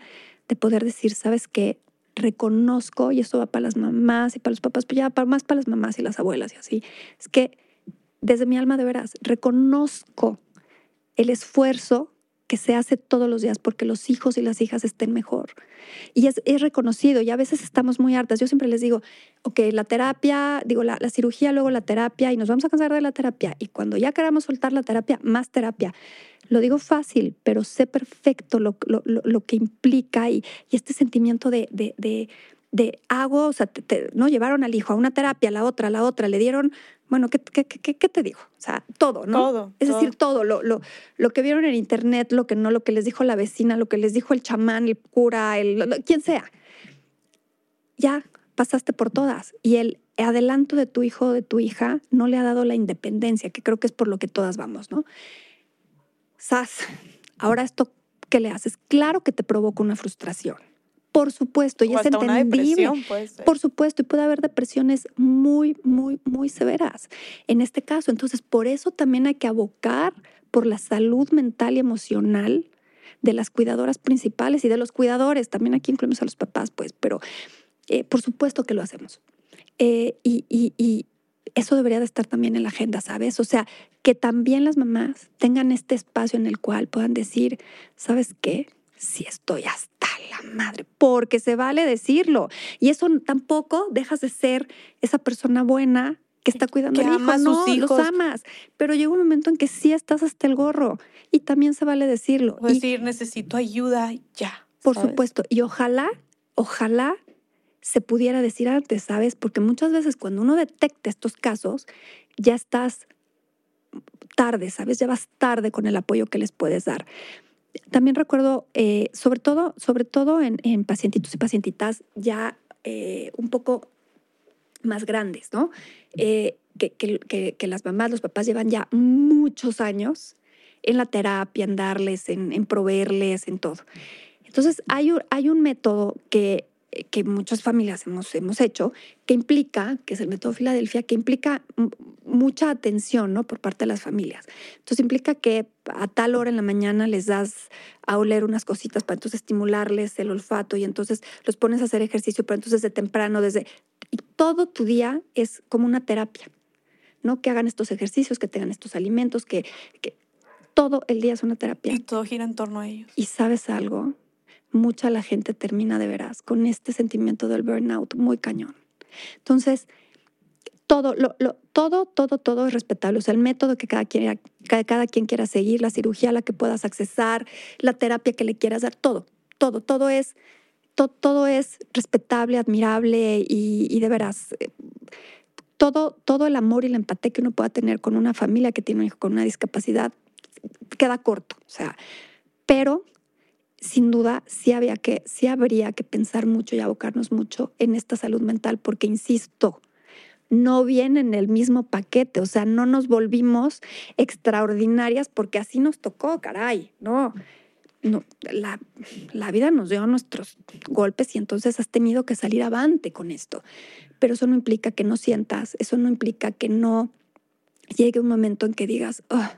de poder decir, sabes que reconozco, y esto va para las mamás y para los papás, pero ya para, más para las mamás y las abuelas y así, es que desde mi alma de veras, reconozco el esfuerzo que se hace todos los días porque los hijos y las hijas estén mejor. Y es, reconocido y a veces estamos muy hartas. Yo siempre les digo, ok, la terapia, digo, la, cirugía, luego la terapia y nos vamos a cansar de la terapia. Y cuando ya queramos soltar la terapia, más terapia. Lo digo fácil, pero sé perfecto lo, lo, que implica y, este sentimiento de, de de hago, o sea, no llevaron al hijo a una terapia, a la otra, a la otra, le dieron bueno, ¿qué, qué, qué, qué te digo? O sea, todo, ¿no? Todo. Es decir, todo, lo, lo, lo, que vieron en internet, lo que no, lo que les dijo la vecina, lo que les dijo el chamán, el cura, el, quien sea. Ya pasaste por todas. Y el adelanto de tu hijo o de tu hija no le ha dado la independencia, que creo que es por lo que todas vamos, ¿no? Sas, ahora esto, ¿qué le haces? Claro que te provoca una frustración por supuesto, y es entendible. Por supuesto, y puede haber depresiones muy, muy, muy severas en este caso. Entonces, por eso también hay que abocar por la salud mental y emocional de las cuidadoras principales y de los cuidadores. También aquí incluimos a los papás, pues, pero eh, por supuesto que lo hacemos. Eh, y, y eso debería de estar también en la agenda, ¿sabes? O sea, que también las mamás tengan este espacio en el cual puedan decir, ¿sabes qué? Si estoy hasta la madre, porque se vale decirlo. Y eso tampoco dejas de ser esa persona buena que está cuidando al hijo. no, los amas. Pero llega un momento en que sí estás hasta el gorro y también se vale decirlo. O decir, necesito ayuda ya. Por supuesto. Y ojalá, ojalá se pudiera decir antes, ¿sabes? Porque muchas veces cuando uno detecta estos casos, ya estás tarde, ¿sabes? Ya vas tarde con el apoyo que les puedes dar también recuerdo, eh, sobre todo, sobre todo en, pacientitos y pacientitas ya eh, un poco más grandes, ¿no? Eh, que, las mamás, los papás llevan ya muchos años en la terapia, en darles, en, proveerles, en todo. Entonces, hay, hay un método que que muchas familias hemos, hemos hecho, que implica, que es el método Filadelfia, que implica mucha atención ¿no? por parte de las familias. Entonces implica que a tal hora en la mañana les das a oler unas cositas para entonces estimularles el olfato y entonces los pones a hacer ejercicio, pero entonces de temprano, desde... Y todo tu día es como una terapia, ¿no? Que hagan estos ejercicios, que tengan estos alimentos, que, que todo el día es una terapia. Y todo gira en torno a ellos. Y sabes algo, mucha la gente termina de veras con este sentimiento del burnout muy cañón. Entonces, todo, lo, todo, todo, todo es respetable. O sea, el método que cada quien, cada quien quiera seguir, la cirugía a la que puedas accesar, la terapia que le quieras dar, todo, todo, todo es, todo es respetable, admirable y, de veras. Eh, todo, todo el amor y la empatía que uno pueda tener con una familia que tiene un hijo con una discapacidad queda corto. O sea, pero sin duda sí, había que, sí habría que pensar mucho y abocarnos mucho en esta salud mental, porque, insisto, no viene en el mismo paquete, o sea, no nos volvimos extraordinarias porque así nos tocó, caray, no. La, la, vida nos dio nuestros golpes y entonces has tenido que salir avante con esto. Pero eso no implica que no sientas, eso no implica que no llegue un momento en que digas, oh,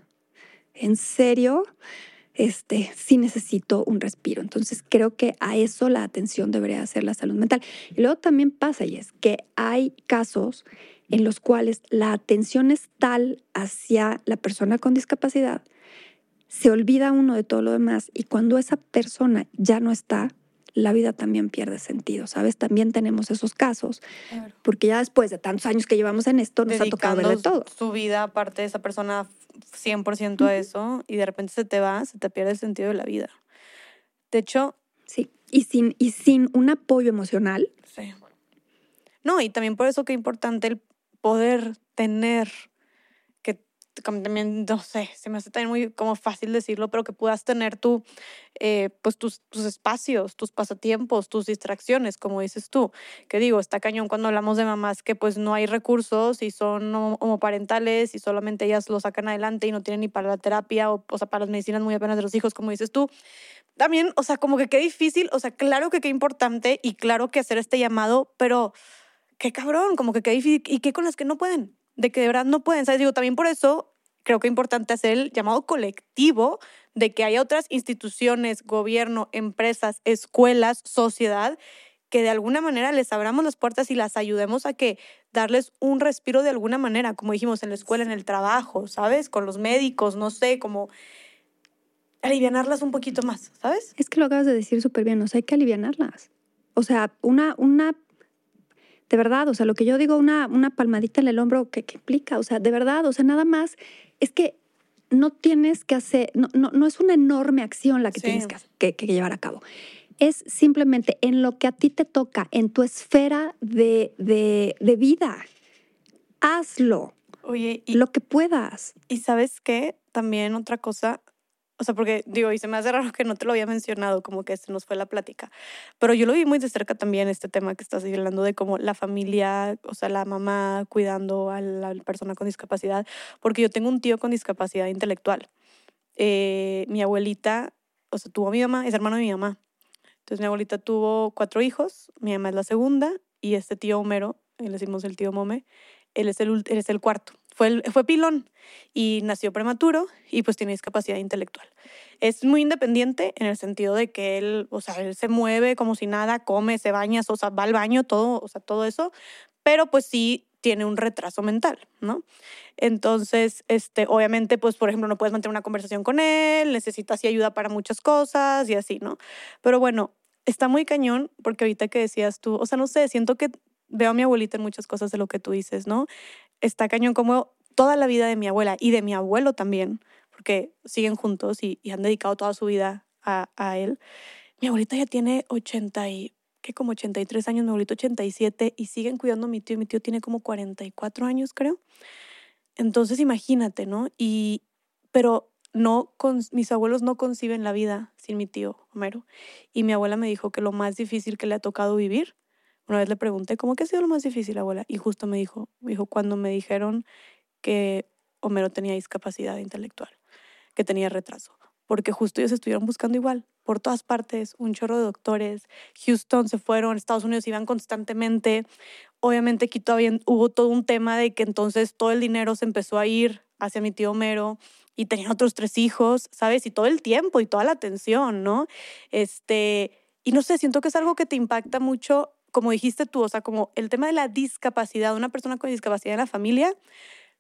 ¿en serio? Este, sí necesito un respiro. Entonces creo que a eso la atención debería ser la salud mental. Y luego también pasa y es que hay casos en los cuales la atención es tal hacia la persona con discapacidad, se olvida uno de todo lo demás y cuando esa persona ya no está, la vida también pierde sentido, ¿sabes? También tenemos esos casos, porque ya después de tantos años que llevamos en esto, nos ha tocado ver de todo. Su vida, aparte de esa persona, 100% a eso, y de repente se te va, se te pierde el sentido de la vida. De hecho... Sí, y sin, y sin un apoyo emocional. Sí. No, y también por eso que es importante el poder tener, también, no sé, se me hace también muy como fácil decirlo, pero que puedas tener tu, eh, pues tus, tus espacios, tus pasatiempos, tus distracciones, como dices tú. Que digo, está cañón cuando hablamos de mamás que pues no hay recursos y son homoparentales y solamente ellas lo sacan adelante y no tienen ni para la terapia o, o sea, para las medicinas muy apenas de los hijos, como dices tú. También, o sea, como que qué difícil, o sea, claro que qué importante y claro que hacer este llamado, pero qué cabrón, como que qué difícil y qué con las que no pueden de que de verdad no pueden, ¿sabes? Digo, también por eso creo que es importante hacer el llamado colectivo de que haya otras instituciones, gobierno, empresas, escuelas, sociedad, que de alguna manera les abramos las puertas y las ayudemos a que darles un respiro de alguna manera, como dijimos en la escuela, en el trabajo, ¿sabes? Con los médicos, no sé, como alivianarlas un poquito más, ¿sabes? Es que lo acabas de decir súper bien, o sea, hay que alivianarlas. O sea, una, una de verdad, o sea, lo que yo digo, una, una palmadita en el hombro, ¿qué, implica? O sea, de verdad, o sea, nada más es que no tienes que hacer, no, no, es una enorme acción la que tienes que, que, llevar a cabo. Es simplemente en lo que a ti te toca, en tu esfera de, de, de vida. Hazlo. Oye, y, lo que puedas. Y sabes qué, también otra cosa, o sea, porque digo, y se me hace raro que no te lo había mencionado, como que se nos fue la plática. Pero yo lo vi muy de cerca también, este tema que estás hablando de cómo la familia, o sea, la mamá cuidando a la persona con discapacidad, porque yo tengo un tío con discapacidad intelectual. Eh, mi abuelita, o sea, tuvo a mi mamá, es hermano de mi mamá. Entonces mi abuelita tuvo cuatro hijos, mi mamá es la segunda, y este tío Homero, le decimos el tío Mome, él es el, él es el cuarto fue, pilón y nació prematuro y pues tiene discapacidad intelectual. Es muy independiente en el sentido de que él, o sea, él se mueve como si nada, come, se baña, o sea, va al baño, todo, o sea, todo eso, pero pues sí tiene un retraso mental, ¿no? Entonces, este, obviamente, pues, por ejemplo, no puedes mantener una conversación con él, necesitas y ayuda para muchas cosas y así, ¿no? Pero bueno, está muy cañón porque ahorita que decías tú, o sea, no sé, siento que veo a mi abuelita en muchas cosas de lo que tú dices, ¿no? Está cañón como toda la vida de mi abuela y de mi abuelo también, porque siguen juntos y, han dedicado toda su vida a, él. Mi abuelita ya tiene 80 y, ¿qué? Como 83 años, mi abuelito 87 y siguen cuidando a mi tío. Mi tío tiene como 44 años, creo. Entonces, imagínate, ¿no? Y, pero no, con, mis abuelos no conciben la vida sin mi tío Homero. Y mi abuela me dijo que lo más difícil que le ha tocado vivir una vez le pregunté, ¿cómo que ha sido lo más difícil, abuela? Y justo me dijo, dijo, cuando me dijeron que Homero tenía discapacidad intelectual, que tenía retraso, porque justo ellos estuvieron buscando igual, por todas partes, un chorro de doctores, Houston se fueron, Estados Unidos iban constantemente, obviamente aquí todavía hubo todo un tema de que entonces todo el dinero se empezó a ir hacia mi tío Homero y tenían otros tres hijos, ¿sabes? Y todo el tiempo y toda la atención, ¿no? Este, y no sé, siento que es algo que te impacta mucho como dijiste tú, o sea, como el tema de la discapacidad, una persona con discapacidad en la familia,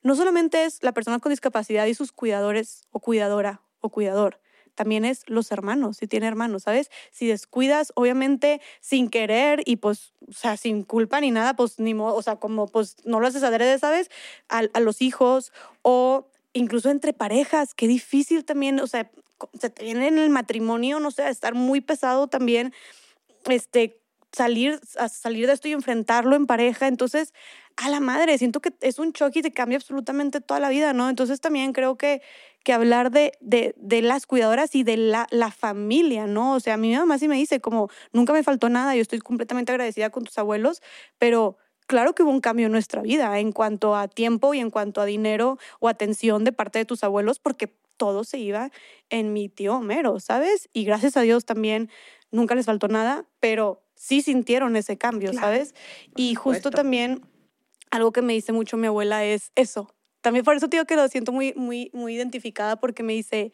no solamente es la persona con discapacidad y sus cuidadores o cuidadora o cuidador, también es los hermanos, si tiene hermanos, ¿sabes? Si descuidas, obviamente, sin querer y pues, o sea, sin culpa ni nada, pues ni modo, o sea, como pues no lo haces adrede, ¿sabes? A, a los hijos o incluso entre parejas, qué difícil también, o sea, se te en el matrimonio, no sé, estar muy pesado también, este, salir, a salir de esto y enfrentarlo en pareja. Entonces, a la madre, siento que es un choque y te cambia absolutamente toda la vida, ¿no? Entonces también creo que, que hablar de, de, de las cuidadoras y de la, la, familia, ¿no? O sea, a mi mamá sí me dice como, nunca me faltó nada, yo estoy completamente agradecida con tus abuelos, pero claro que hubo un cambio en nuestra vida en cuanto a tiempo y en cuanto a dinero o atención de parte de tus abuelos, porque todo se iba en mi tío Homero, ¿sabes? Y gracias a Dios también nunca les faltó nada, pero sí sintieron ese cambio, ¿sabes? Y justo también algo que me dice mucho mi abuela es eso. También por eso digo que lo siento muy, muy, muy identificada porque me dice,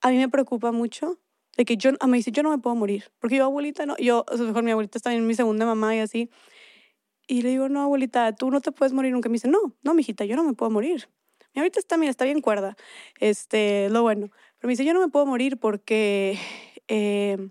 a mí me preocupa mucho de que yo, me dice, yo no me puedo morir, porque yo abuelita no, yo, o sea, mejor mi abuelita está en mi segunda mamá y así. Y le digo, no, abuelita, tú no te puedes morir nunca. Me dice, no, no, mijita, yo no me puedo morir. Mi abuelita está, mira, está bien cuerda, este, lo bueno. Pero me dice, yo no me puedo morir porque eh,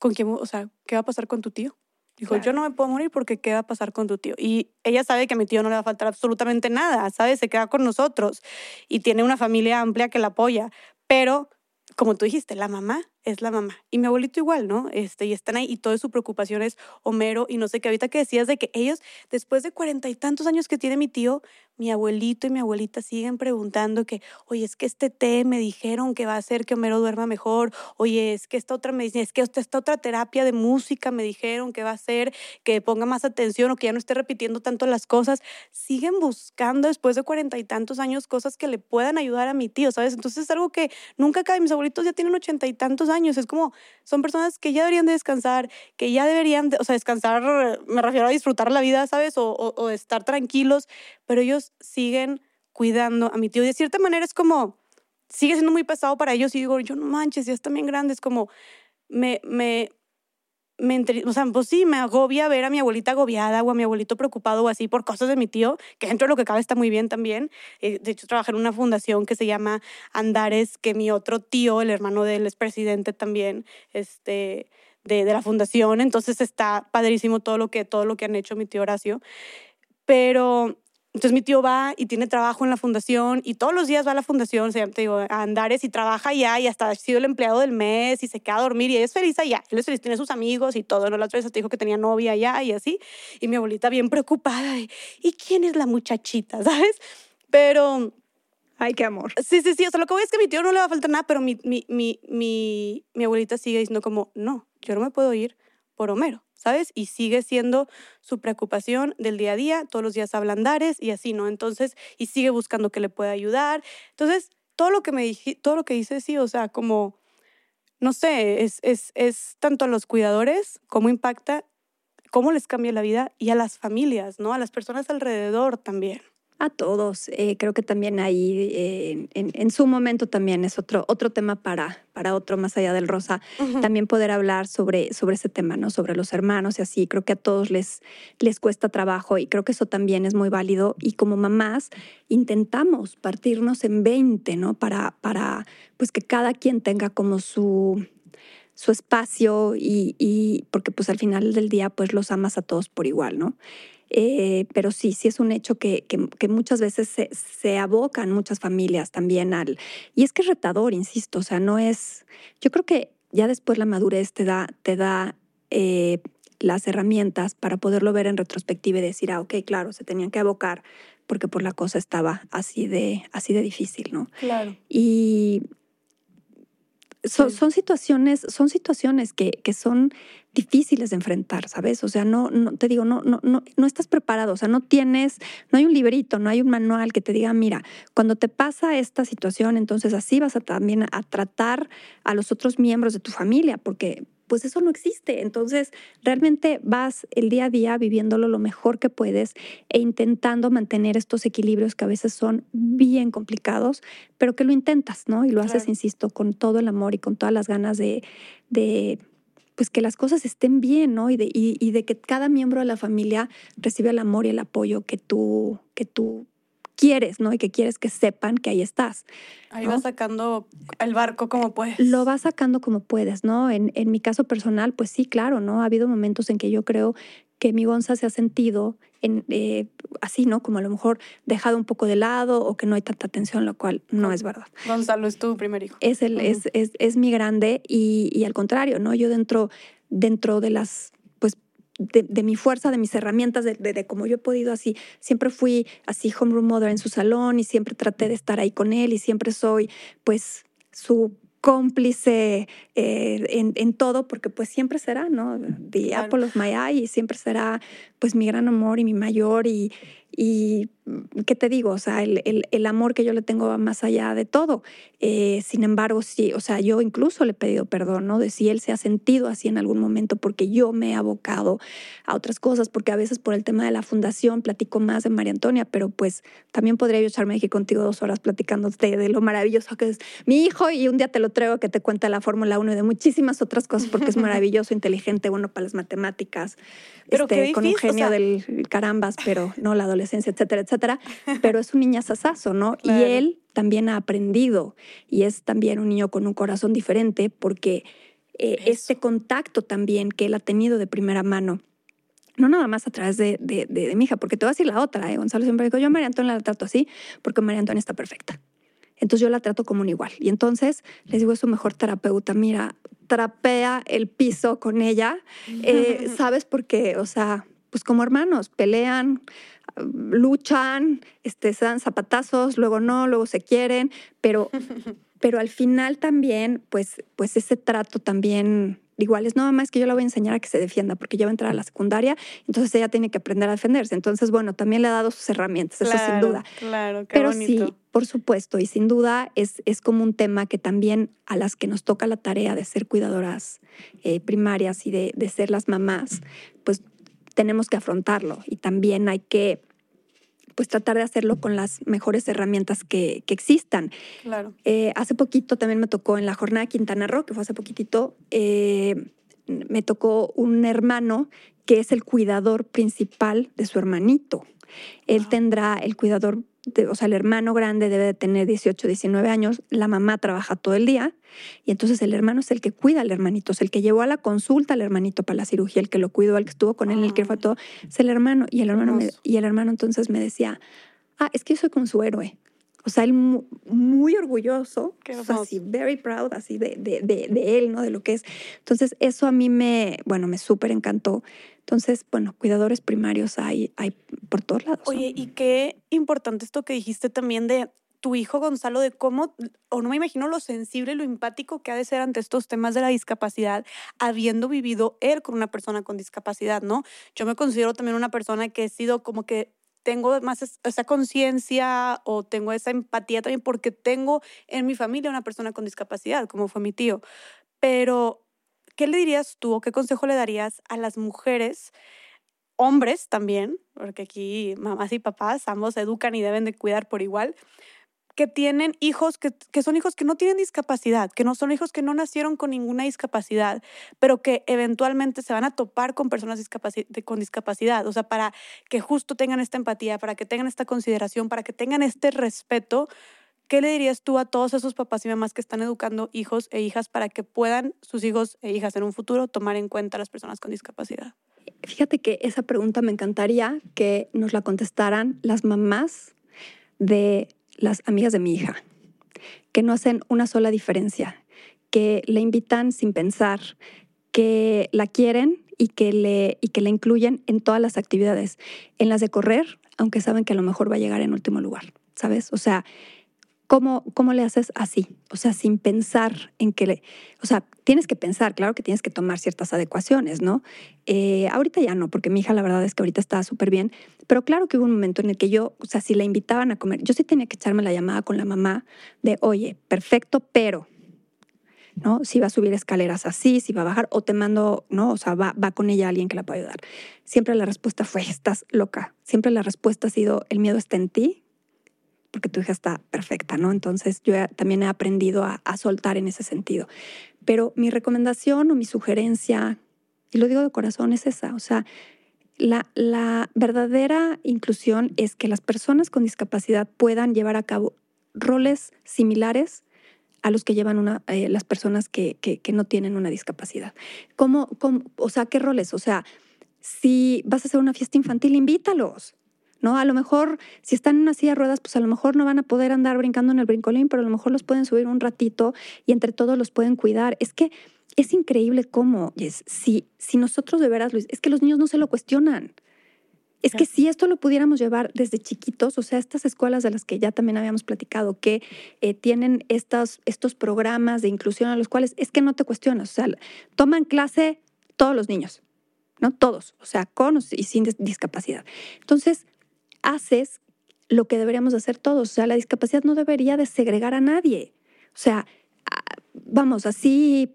¿con quién, o sea, qué va a pasar con tu tío? Dijo, yo no me puedo morir porque qué va a pasar con tu tío. Y ella sabe que a mi tío no le va a faltar absolutamente nada, ¿sabes? Se queda con nosotros y tiene una familia amplia que la apoya. Pero, como tú dijiste, la mamá es la mamá. Y mi abuelito igual, ¿no? Este, y están ahí y toda su preocupación es Homero y no sé qué. Ahorita que decías de que ellos, después de cuarenta y tantos años que tiene mi tío, mi abuelito y mi abuelita siguen preguntando que, oye, es que este té me dijeron que va a hacer que Homero duerma mejor, oye, es que esta otra medicina, es que esta otra terapia de música me dijeron que va a hacer que ponga más atención o que ya no esté repitiendo tanto las cosas. Siguen buscando después de cuarenta y tantos años cosas que le puedan ayudar a mi tío, ¿sabes? Entonces es algo que nunca cae. Mis abuelitos ya tienen ochenta y tantos años. Es como, son personas que ya deberían de descansar, que ya deberían, o sea, descansar, me refiero a disfrutar la vida, ¿sabes? O, o estar tranquilos, pero ellos siguen cuidando a mi tío. De cierta manera es como, sigue siendo muy pesado para ellos y digo, yo no manches, ya están bien grandes, como me, me, me, o sea, pues sí, me agobia ver a mi abuelita agobiada o a mi abuelito preocupado o así por cosas de mi tío, que dentro de lo que cabe está muy bien también. Eh, de hecho, trabaja en una fundación que se llama Andares, que mi otro tío, el hermano de él, es presidente también este, de, de la fundación. Entonces está padrísimo todo lo que, todo lo que han hecho mi tío Horacio. Pero entonces mi tío va y tiene trabajo en la fundación y todos los días va a la fundación, o sea, te digo, a Andares y trabaja allá y hasta ha sido el empleado del mes y se queda a dormir y es feliz allá. Él es feliz, tiene sus amigos y todo. ¿no? La otra vez te dijo que tenía novia allá y así. Y mi abuelita bien preocupada. ¿Y quién es la muchachita? ¿Sabes? Pero... Ay, qué amor. Sí, sí, sí. O sea, lo que voy es que a mi tío no le va a faltar nada, pero mi, mi, mi, mi, mi abuelita sigue diciendo como, no, yo no me puedo ir por Homero. ¿Sabes? Y sigue siendo su preocupación del día a día, todos los días habla Andares y así, ¿no? Entonces, y sigue buscando que le pueda ayudar. Entonces, todo lo que me dije, todo lo que dice, sí, o sea, como, no sé, es, es, es tanto a los cuidadores, cómo impacta, cómo les cambia la vida y a las familias, ¿no? A las personas alrededor también a todos. Eh, creo que también ahí, eh, en, su momento también es otro, otro tema para, para otro, más allá del rosa, también poder hablar sobre, sobre ese tema, ¿no? Sobre los hermanos y así. Creo que a todos les, les cuesta trabajo y creo que eso también es muy válido. Y como mamás, intentamos partirnos en 20, ¿no? Para, para pues que cada quien tenga como su su espacio y, y, porque pues al final del día pues los amas a todos por igual, ¿no? Eh, pero sí, sí es un hecho que, que, muchas veces se, se, abocan muchas familias también al... Y es que es retador, insisto, o sea, no es... Yo creo que ya después la madurez te da, te da eh, las herramientas para poderlo ver en retrospectiva y decir, ah, ok, claro, se tenían que abocar porque por la cosa estaba así de, así de difícil, ¿no? Claro. Y, son, son, situaciones, son situaciones que, que, son difíciles de enfrentar, ¿sabes? O sea, no, no te digo, no, no, no, no estás preparado, o sea, no tienes, no hay un librito, no hay un manual que te diga, mira, cuando te pasa esta situación, entonces así vas a también a tratar a los otros miembros de tu familia, porque pues eso no existe. Entonces, realmente vas el día a día viviéndolo lo mejor que puedes e intentando mantener estos equilibrios que a veces son bien complicados, pero que lo intentas, ¿no? Y lo haces, insisto, con todo el amor y con todas las ganas de, de pues que las cosas estén bien, ¿no? Y de, y de que cada miembro de la familia reciba el amor y el apoyo que tú, que tú quieres, ¿no? Y que quieres que sepan que ahí estás. Ahí vas sacando el barco como puedes. Lo vas sacando como puedes, ¿no? En, en mi caso personal, pues sí, claro, ¿no? Ha habido momentos en que yo creo que mi Gonza se ha sentido en, eh, así, ¿no? Como a lo mejor dejado un poco de lado o que no hay tanta atención, lo cual no es verdad. Gonzalo es tu primer hijo. Es, el, es, es, es, mi grande y, y, al contrario, ¿no? Yo dentro, dentro de las de, mi fuerza, de mis herramientas, de, de, cómo yo he podido así. Siempre fui así homeroom mother en su salón y siempre traté de estar ahí con él y siempre soy pues su cómplice eh, en, en, todo, porque pues siempre será, ¿no? The Apple of my eye y siempre será pues mi gran amor y mi mayor y, y ¿qué te digo? O sea, el, el, el, amor que yo le tengo va más allá de todo. Eh, sin embargo, sí, o sea, yo incluso le he pedido perdón, ¿no? De si él se ha sentido así en algún momento porque yo me he abocado a otras cosas, porque a veces por el tema de la fundación platico más de María Antonia, pero pues también podría yo echarme aquí contigo dos horas platicando de, lo maravilloso que es mi hijo y un día te lo traigo que te cuenta la Fórmula 1 y de muchísimas otras cosas porque es maravilloso, inteligente, bueno para las matemáticas, pero este, con un genio del carambas, pero no la adolescencia, etcétera, etcétera. Pero es un niño sasazo, ¿no? Y él también ha aprendido y es también un niño con un corazón diferente porque eh, este contacto también que él ha tenido de primera mano no nada más a través de, de, de, mi hija, porque te voy a decir la otra, ¿eh? Gonzalo siempre dijo, yo a María Antonia la trato así porque María Antonia está perfecta. Entonces yo la trato como un igual. Y entonces les digo a su mejor terapeuta, mira, trapea el piso con ella, eh, ¿sabes? Porque, o sea, pues como hermanos, pelean, luchan, este, se dan zapatazos, luego no, luego se quieren, pero, pero al final también, pues, pues ese trato también igual es, no, más que yo la voy a enseñar a que se defienda porque ya va a entrar a la secundaria, entonces ella tiene que aprender a defenderse. Entonces, bueno, también le ha dado sus herramientas, eso sin duda. Claro, qué Pero bonito. sí, por supuesto, y sin duda es, es como un tema que también a las que nos toca la tarea de ser cuidadoras eh, primarias y de, de ser las mamás, pues tenemos que afrontarlo y también hay que pues tratar de hacerlo con las mejores herramientas que, que existan. Claro. Eh, hace poquito también me tocó en la jornada de Quintana Roo, que fue hace poquitito, eh, me tocó un hermano que es el cuidador principal de su hermanito. Él Wow. tendrá el cuidador, o sea, el hermano grande debe de tener 18, 19 años, la mamá trabaja todo el día y entonces el hermano es el que cuida al hermanito, es el que llevó a la consulta al hermanito para la cirugía, el que lo cuidó, el que estuvo con él, el que fue Ah. todo, es el hermano. Y el hermano, me- y el hermano entonces me decía, ah, es que yo soy como su héroe. O sea, él mu- muy orgulloso, o sea, así, very proud, así de, de, de, de él, ¿no? De lo que es. Entonces, eso a mí me, bueno, me súper encantó. Entonces, bueno, cuidadores primarios hay, hay por todos lados. Oye, y qué importante esto que dijiste también de tu hijo Gonzalo, de cómo, o no me imagino lo sensible, lo empático que ha de ser ante estos temas de la discapacidad, habiendo vivido él con una persona con discapacidad, ¿no? Yo me considero también una persona que he sido como que tengo más es- esa conciencia o tengo esa empatía también porque tengo en mi familia una persona con discapacidad, como fue mi tío. Pero, ¿qué le dirías tú o qué consejo le darías a las mujeres hombres también, porque aquí mamás y papás ambos educan y deben de cuidar por igual, que tienen hijos que, que son hijos que no tienen discapacidad, que no son hijos que no nacieron con ninguna discapacidad, pero que eventualmente se van a topar con personas con discapacidad. O sea, para que justo tengan esta empatía, para que tengan esta consideración, para que tengan este respeto. ¿Qué le dirías tú a todos esos papás y mamás que están educando hijos e hijas para que puedan sus hijos e hijas en un futuro tomar en cuenta a las personas con discapacidad? Fíjate que esa pregunta me encantaría que nos la contestaran las mamás de las amigas de mi hija, que no hacen una sola diferencia, que le invitan sin pensar, que la quieren y que le, y que la incluyen en todas las actividades, en las de correr, aunque saben que a lo mejor va a llegar en último lugar, ¿sabes? O sea, ¿cómo, cómo le haces así? O sea, sin pensar en que le... O sea, tienes que pensar, claro que tienes que tomar ciertas adecuaciones, ¿no? Eh, ahorita ya no, porque mi hija la verdad es que ahorita está súper bien, pero claro que hubo un momento en el que yo, o sea, si la invitaban a comer, yo sí tenía que echarme la llamada con la mamá de, oye, perfecto, pero, ¿no? Si va a subir escaleras así, si va a bajar, o te mando, ¿no? O sea, va, va con ella alguien que la pueda ayudar. Siempre la respuesta fue, estás loca. Siempre la respuesta ha sido, el miedo está en ti, porque tu hija está perfecta, ¿no? Entonces yo también he aprendido a, soltar en ese sentido. Pero mi recomendación o mi sugerencia, y lo digo de corazón, es esa. O sea, la, verdadera inclusión es que las personas con discapacidad puedan llevar a cabo roles similares a los que llevan eh, las personas que, no tienen una discapacidad. ¿Cómo, cómo, o sea, ¿qué roles? O sea, si vas a hacer una fiesta infantil, invítalos. ¿No? A lo mejor, si están en una silla de ruedas, pues a lo mejor no van a poder andar brincando en el brincolín, pero a lo mejor los pueden subir un ratito y entre todos los pueden cuidar. Es que es increíble cómo, es, si, si nosotros de veras, Luis, es que los niños no se lo cuestionan. Es que si esto lo pudiéramos llevar desde chiquitos, o sea, estas escuelas de las que ya también habíamos platicado, que eh, tienen estos, estos programas de inclusión a los cuales es que no te cuestionas, o sea, toman clase todos los niños, ¿no? Todos, o sea, con y sin discapacidad. Entonces, haces lo que deberíamos hacer todos, o sea, la discapacidad no debería de segregar a nadie. O sea, vamos, así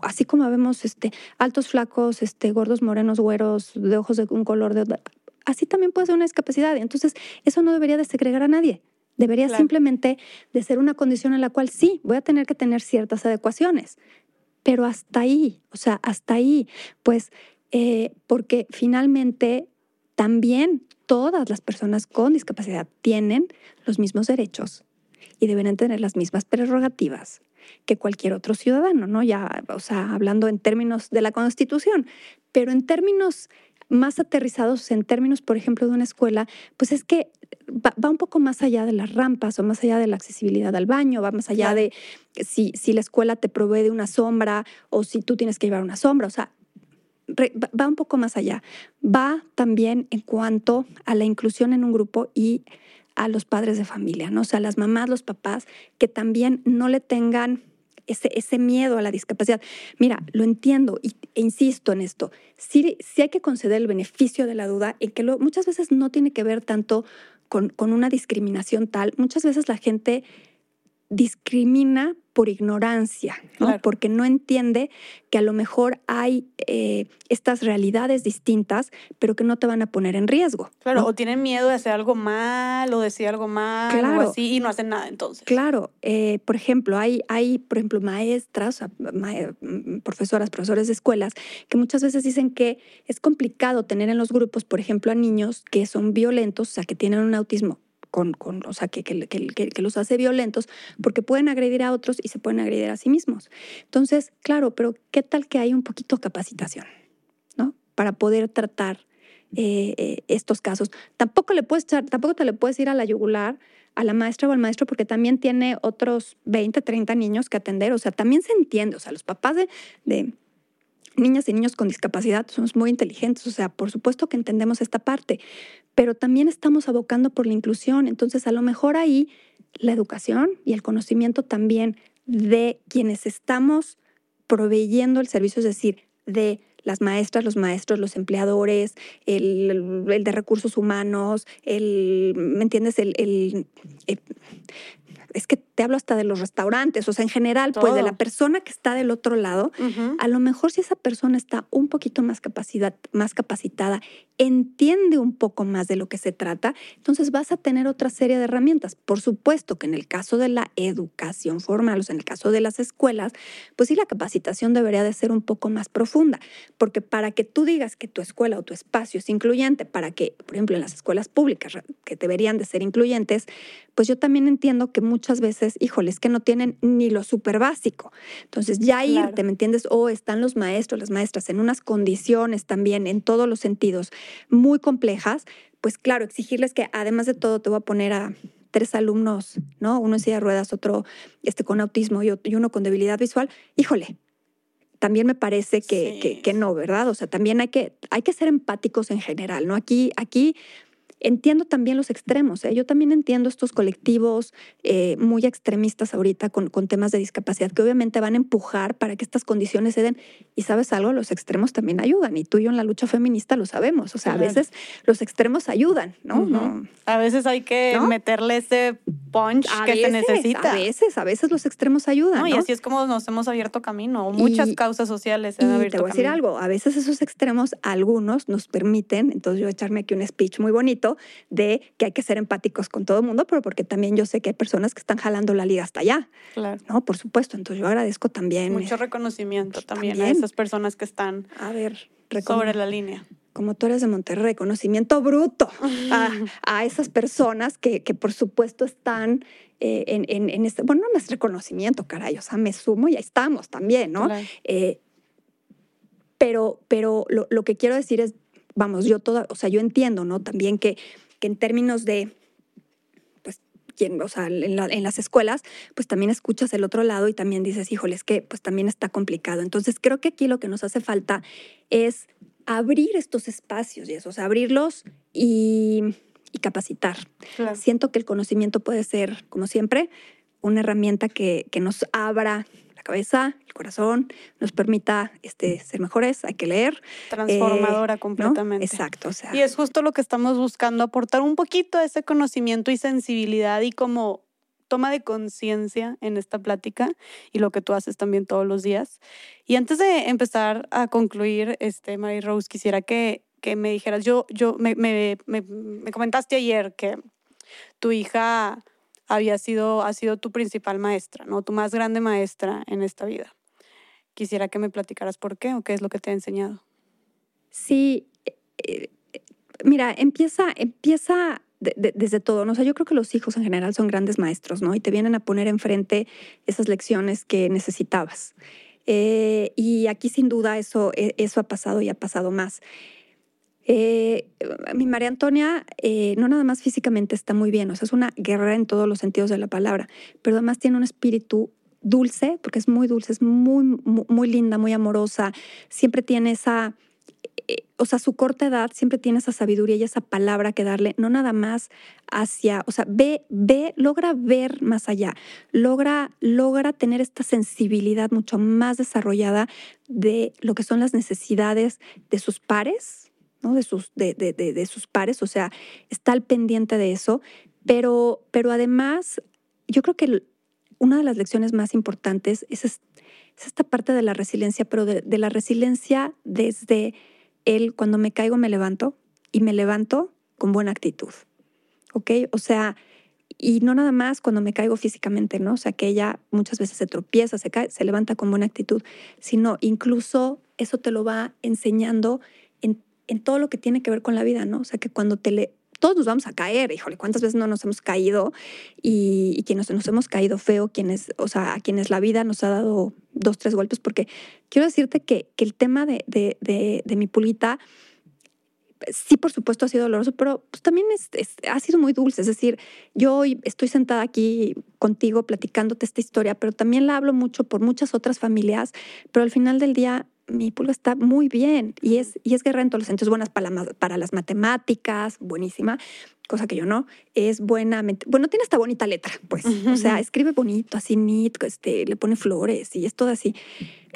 así como vemos este, altos, flacos, este, gordos, morenos, güeros, de ojos de un color de así también puede ser una discapacidad. Entonces, eso no debería de segregar a nadie. Debería claro. simplemente de ser una condición en la cual sí, voy a tener que tener ciertas adecuaciones, pero hasta ahí, o sea, hasta ahí, pues, eh, porque finalmente también todas las personas con discapacidad tienen los mismos derechos y deben tener las mismas prerrogativas que cualquier otro ciudadano, ¿no? Ya, o sea, hablando en términos de la Constitución, pero en términos más aterrizados, en términos, por ejemplo, de una escuela, pues es que va, va, un poco más allá de las rampas o más allá de la accesibilidad al baño, va más allá claro. de si, si la escuela te provee de una sombra o si tú tienes que llevar una sombra, o sea, va un poco más allá. Va también en cuanto a la inclusión en un grupo y a los padres de familia, ¿no? O sea, las mamás, los papás, que también no le tengan ese, ese miedo a la discapacidad. Mira, lo entiendo y, e insisto en esto. Sí, hay que conceder el beneficio de la duda en que lo, muchas veces no tiene que ver tanto con, con una discriminación tal. Muchas veces la gente discrimina por ignorancia, ¿no? porque no entiende que a lo mejor hay eh, estas realidades distintas, pero que no te van a poner en riesgo. Claro, o tienen miedo de hacer algo mal o decir algo mal o así y no hacen nada entonces. Claro, eh, por ejemplo, hay, hay, por ejemplo, maestras, mm, profesoras, profesores de escuelas, que muchas veces dicen que es complicado tener en los grupos, por ejemplo, a niños que son violentos, o sea, que tienen un autismo con, o sea, que, que, los hace violentos, porque pueden agredir a otros y se pueden agredir a sí mismos. Entonces, claro, pero ¿qué tal que hay un poquito de capacitación, ¿no? Para poder tratar eh, eh, estos casos. Tampoco, le puedes tampoco te le puedes ir a la yugular a la maestra o al maestro porque también tiene otros 20, 30 niños que atender. O sea, también se entiende. O sea, los papás de niñas y niños con discapacidad somos muy inteligentes, o sea, por supuesto que entendemos esta parte, pero también estamos abocando por la inclusión, entonces a lo mejor ahí la educación y el conocimiento también de quienes estamos proveyendo el servicio, es decir, de las maestras, los maestros, los empleadores, el, de recursos humanos, el, ¿me entiendes? el, eh, es que te hablo hasta de los restaurantes, o sea, en general, pues de la persona que está del otro lado, a lo mejor si esa persona está un poquito más, capacidad, más capacitada, entiende un poco más de lo que se trata, entonces vas a tener otra serie de herramientas. Por supuesto que en el caso de la educación formal, o sea, en el caso de las escuelas, pues sí, la capacitación debería de ser un poco más profunda, porque para que tú digas que tu escuela o tu espacio es incluyente, para que, por ejemplo, en las escuelas públicas, que deberían de ser incluyentes, pues yo también entiendo que muchas veces, híjoles, que no tienen ni lo súper básico. Entonces, ya irte, ¿me entiendes? O están los maestros, las maestras en unas condiciones también, en todos los sentidos, muy complejas, pues claro, exigirles que además de todo te voy a poner a tres alumnos, ¿no? Uno en silla de ruedas, otro este, con autismo y, uno con debilidad visual, híjole, también me parece que, que, no, ¿verdad? O sea, también hay que, hay que ser empáticos en general, ¿no? Aquí, aquí entiendo también los extremos. ¿eh? Yo también entiendo estos colectivos eh, muy extremistas ahorita con, con, temas de discapacidad que obviamente van a empujar para que estas condiciones se den. Y sabes algo, los extremos también ayudan. Y tú y yo en la lucha feminista lo sabemos. O sea, a veces los extremos ayudan, ¿no? A veces hay que meterle ese punch que se necesita. A veces, a veces los extremos ayudan. Y así es como nos hemos abierto camino. Muchas causas sociales se han abierto Te voy a decir algo, a veces esos extremos, algunos nos permiten, entonces yo echarme aquí un speech muy bonito de que hay que ser empáticos con todo el mundo, pero porque también yo sé que hay personas que están jalando la liga hasta allá. Claro. ¿No? Por supuesto. Entonces yo agradezco también. Mucho reconocimiento también, a esas personas que están a ver, sobre la línea como tú eres de Monterrey, reconocimiento bruto a, esas personas que, que, por supuesto están eh, en, en, este, bueno, no es reconocimiento, caray, o sea, me sumo y ahí estamos también, ¿no? Eh, pero pero lo, lo, que quiero decir es, vamos, yo toda, o sea, yo entiendo, ¿no? También que, que en términos de, pues, o sea, en, las escuelas, pues también escuchas el otro lado y también dices, híjole, es que pues también está complicado. Entonces, creo que aquí lo que nos hace falta es abrir estos espacios y eso, o sea, abrirlos y, capacitar. Siento que el conocimiento puede ser, como siempre, una herramienta que, que nos abra cabeza, el corazón, nos permita este, ser mejores, hay que leer. Transformadora eh, completamente. Exacto. y es justo lo que estamos buscando, aportar un poquito ese conocimiento y sensibilidad y como toma de conciencia en esta plática y lo que tú haces también todos los días. Y antes de empezar a concluir, este, Mary Rose, quisiera que, que me dijeras, yo, yo me, me, me, me comentaste ayer que tu hija había sido, ha sido tu principal maestra, ¿no? Tu más grande maestra en esta vida. Quisiera que me platicaras por qué o qué es lo que te ha enseñado. Sí, eh, mira, empieza, empieza desde todo, ¿no? O yo creo que los hijos en general son grandes maestros, ¿no? Y te vienen a poner enfrente esas lecciones que necesitabas. Eh, y aquí sin duda eso, e, eso ha pasado y ha pasado más. Eh, mi María Antonia eh, no nada más físicamente está muy bien, o sea, es una guerrera en todos los sentidos de la palabra, pero además tiene un espíritu dulce, porque es muy dulce, es muy, muy, linda, muy amorosa, siempre tiene esa, eh, o sea, su corta edad siempre tiene esa sabiduría y esa palabra que darle, no nada más hacia, o sea, ve, ve, logra ver más allá, logra, logra tener esta sensibilidad mucho más desarrollada de lo que son las necesidades de sus pares, ¿no? De sus, de, de, de, sus pares, o sea, está al pendiente de eso, pero, pero además, yo creo que una de las lecciones más importantes es, es esta parte de la resiliencia, pero de la resiliencia desde él, cuando me caigo, me levanto y me levanto con buena actitud. ¿Ok? O sea, y no nada más cuando me caigo físicamente, ¿no? O sea, que ella muchas veces se tropieza, se cae, se levanta con buena actitud, sino incluso eso te lo va enseñando en, todo lo que tiene que ver con la vida, ¿no? O sea, que cuando te le, todos nos vamos a caer, híjole, ¿cuántas veces no nos hemos caído? Y, y quienes nos hemos caído feo, quienes, o sea, a quienes la vida nos ha dado dos, tres golpes, porque quiero decirte que, que el tema de, de, de, mi pulita, sí, por supuesto, ha sido doloroso, pero pues, también es, ha sido muy dulce. Es decir, yo hoy estoy sentada aquí contigo platicándote esta historia, pero también la hablo mucho por muchas otras familias, pero al final del día mi pulga está muy bien y es, y es guerrera en todos los sentidos, buenas para, para las matemáticas, buenísima, cosa que yo no, es buena, bueno, tiene esta bonita letra, pues, o sea, escribe bonito, así neat, este, le pone flores y es todo así.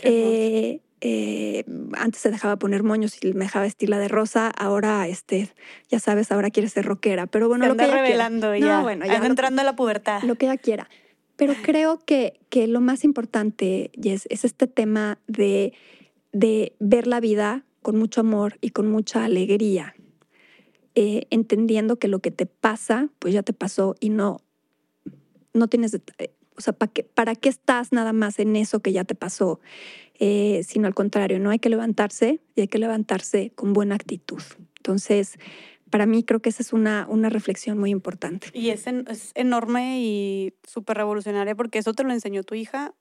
Eh, eh, antes se dejaba poner moños y me dejaba vestirla de rosa, ahora, este, ya sabes, ahora quiere ser rockera, pero bueno, lo que revelando ya, bueno, ya entrando a la pubertad. Lo que ella quiera. Pero creo que, que lo más importante, es este tema de de ver la vida con mucho amor y con mucha alegría, eh, entendiendo que lo que te pasa, pues ya te pasó y no, no tienes, eh, o sea, ¿para qué, ¿para qué estás nada más en eso que ya te pasó? Eh, sino al contrario, no hay que levantarse y hay que levantarse con buena actitud. Entonces, para mí creo que esa es una, una reflexión muy importante. Y es, es enorme y súper revolucionaria porque eso te lo enseñó tu hija,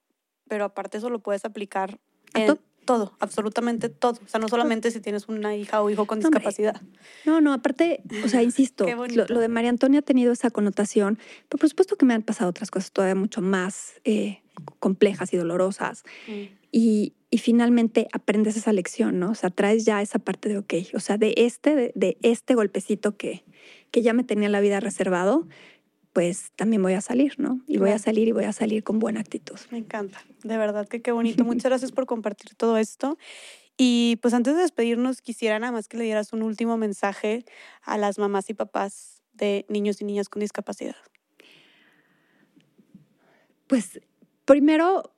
pero aparte eso lo puedes aplicar en, todo, absolutamente todo. O sea, no solamente si tienes una hija o hijo con discapacidad. No, no, aparte, o sea, insisto, lo, de María Antonia ha tenido esa connotación, pero por supuesto que me han pasado otras cosas todavía mucho más eh, complejas y dolorosas. Mm. Y, y, finalmente aprendes esa lección, ¿no? O sea, traes ya esa parte de, ok, o sea, de este, de, de este golpecito que, que ya me tenía la vida reservado, pues también voy a salir, ¿no? Y voy a salir y voy a salir con buena actitud. Me encanta, de verdad que qué bonito. Muchas gracias por compartir todo esto. Y pues antes de despedirnos, quisiera nada más que le dieras un último mensaje a las mamás y papás de niños y niñas con discapacidad. Pues primero,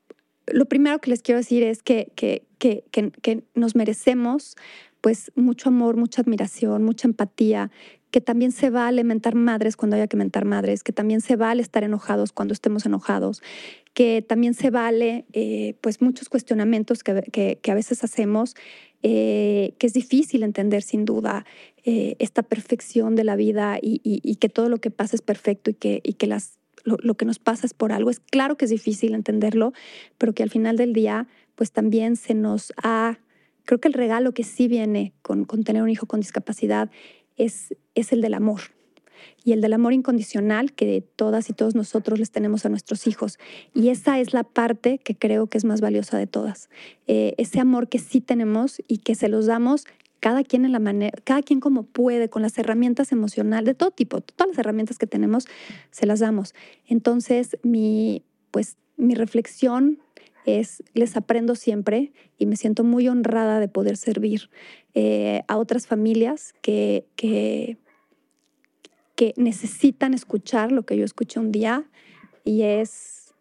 lo primero que les quiero decir es que, que, que, que nos merecemos pues mucho amor, mucha admiración, mucha empatía, que también se va a alimentar madres cuando haya que alimentar madres, que también se vale estar enojados cuando estemos enojados, que también se vale eh, pues muchos cuestionamientos que, a veces hacemos, eh, que es difícil entender sin duda eh, esta perfección de la vida y, que todo lo que pasa es perfecto y que, y que las, lo, que nos pasa es por algo. Es claro que es difícil entenderlo, pero que al final del día pues también se nos ha... Creo que el regalo que sí viene con, con tener un hijo con discapacidad es, es el del amor y el del amor incondicional que todas y todos nosotros les tenemos a nuestros hijos. Y esa es la parte que creo que es más valiosa de todas. Eh, ese amor que sí tenemos y que se los damos cada quien en la manera, cada quien como puede, con las herramientas emocionales, de todo tipo, todas las herramientas que tenemos, se las damos. Entonces, mi, pues, mi reflexión es, les aprendo siempre y me siento muy honrada de poder servir eh, a otras familias que, que, que necesitan escuchar lo que yo escuché un día y es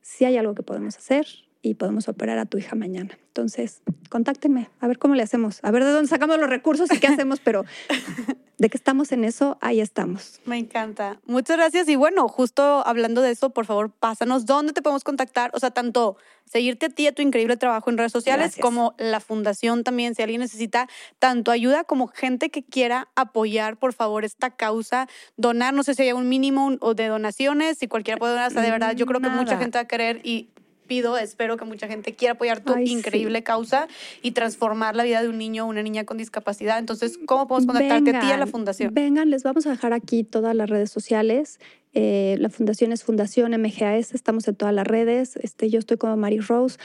si hay algo que podemos hacer y podemos operar a tu hija mañana. Entonces, contáctenme, a ver cómo le hacemos, a ver de dónde sacamos los recursos y qué hacemos, pero de que estamos en eso, ahí estamos. Me encanta. Muchas gracias. Y bueno, justo hablando de eso, por favor, pásanos dónde te podemos contactar. O sea, tanto seguirte a ti, a tu increíble trabajo en redes sociales, como la fundación también, si alguien necesita tanto ayuda como gente que quiera apoyar, por favor, esta causa, donar, no sé si hay un mínimo o de donaciones, si cualquiera puede donar, o sea, de verdad, yo creo que mucha gente va a querer y pido, espero que mucha gente quiera apoyar tu increíble causa y transformar la vida de un niño o una niña con discapacidad. Entonces, ¿cómo podemos contactarte a ti y a la fundación? Vengan, les vamos a dejar aquí todas las redes sociales. Eh, la fundación es Fundación MGAS, estamos en todas las redes. Este, yo estoy como Mary Rose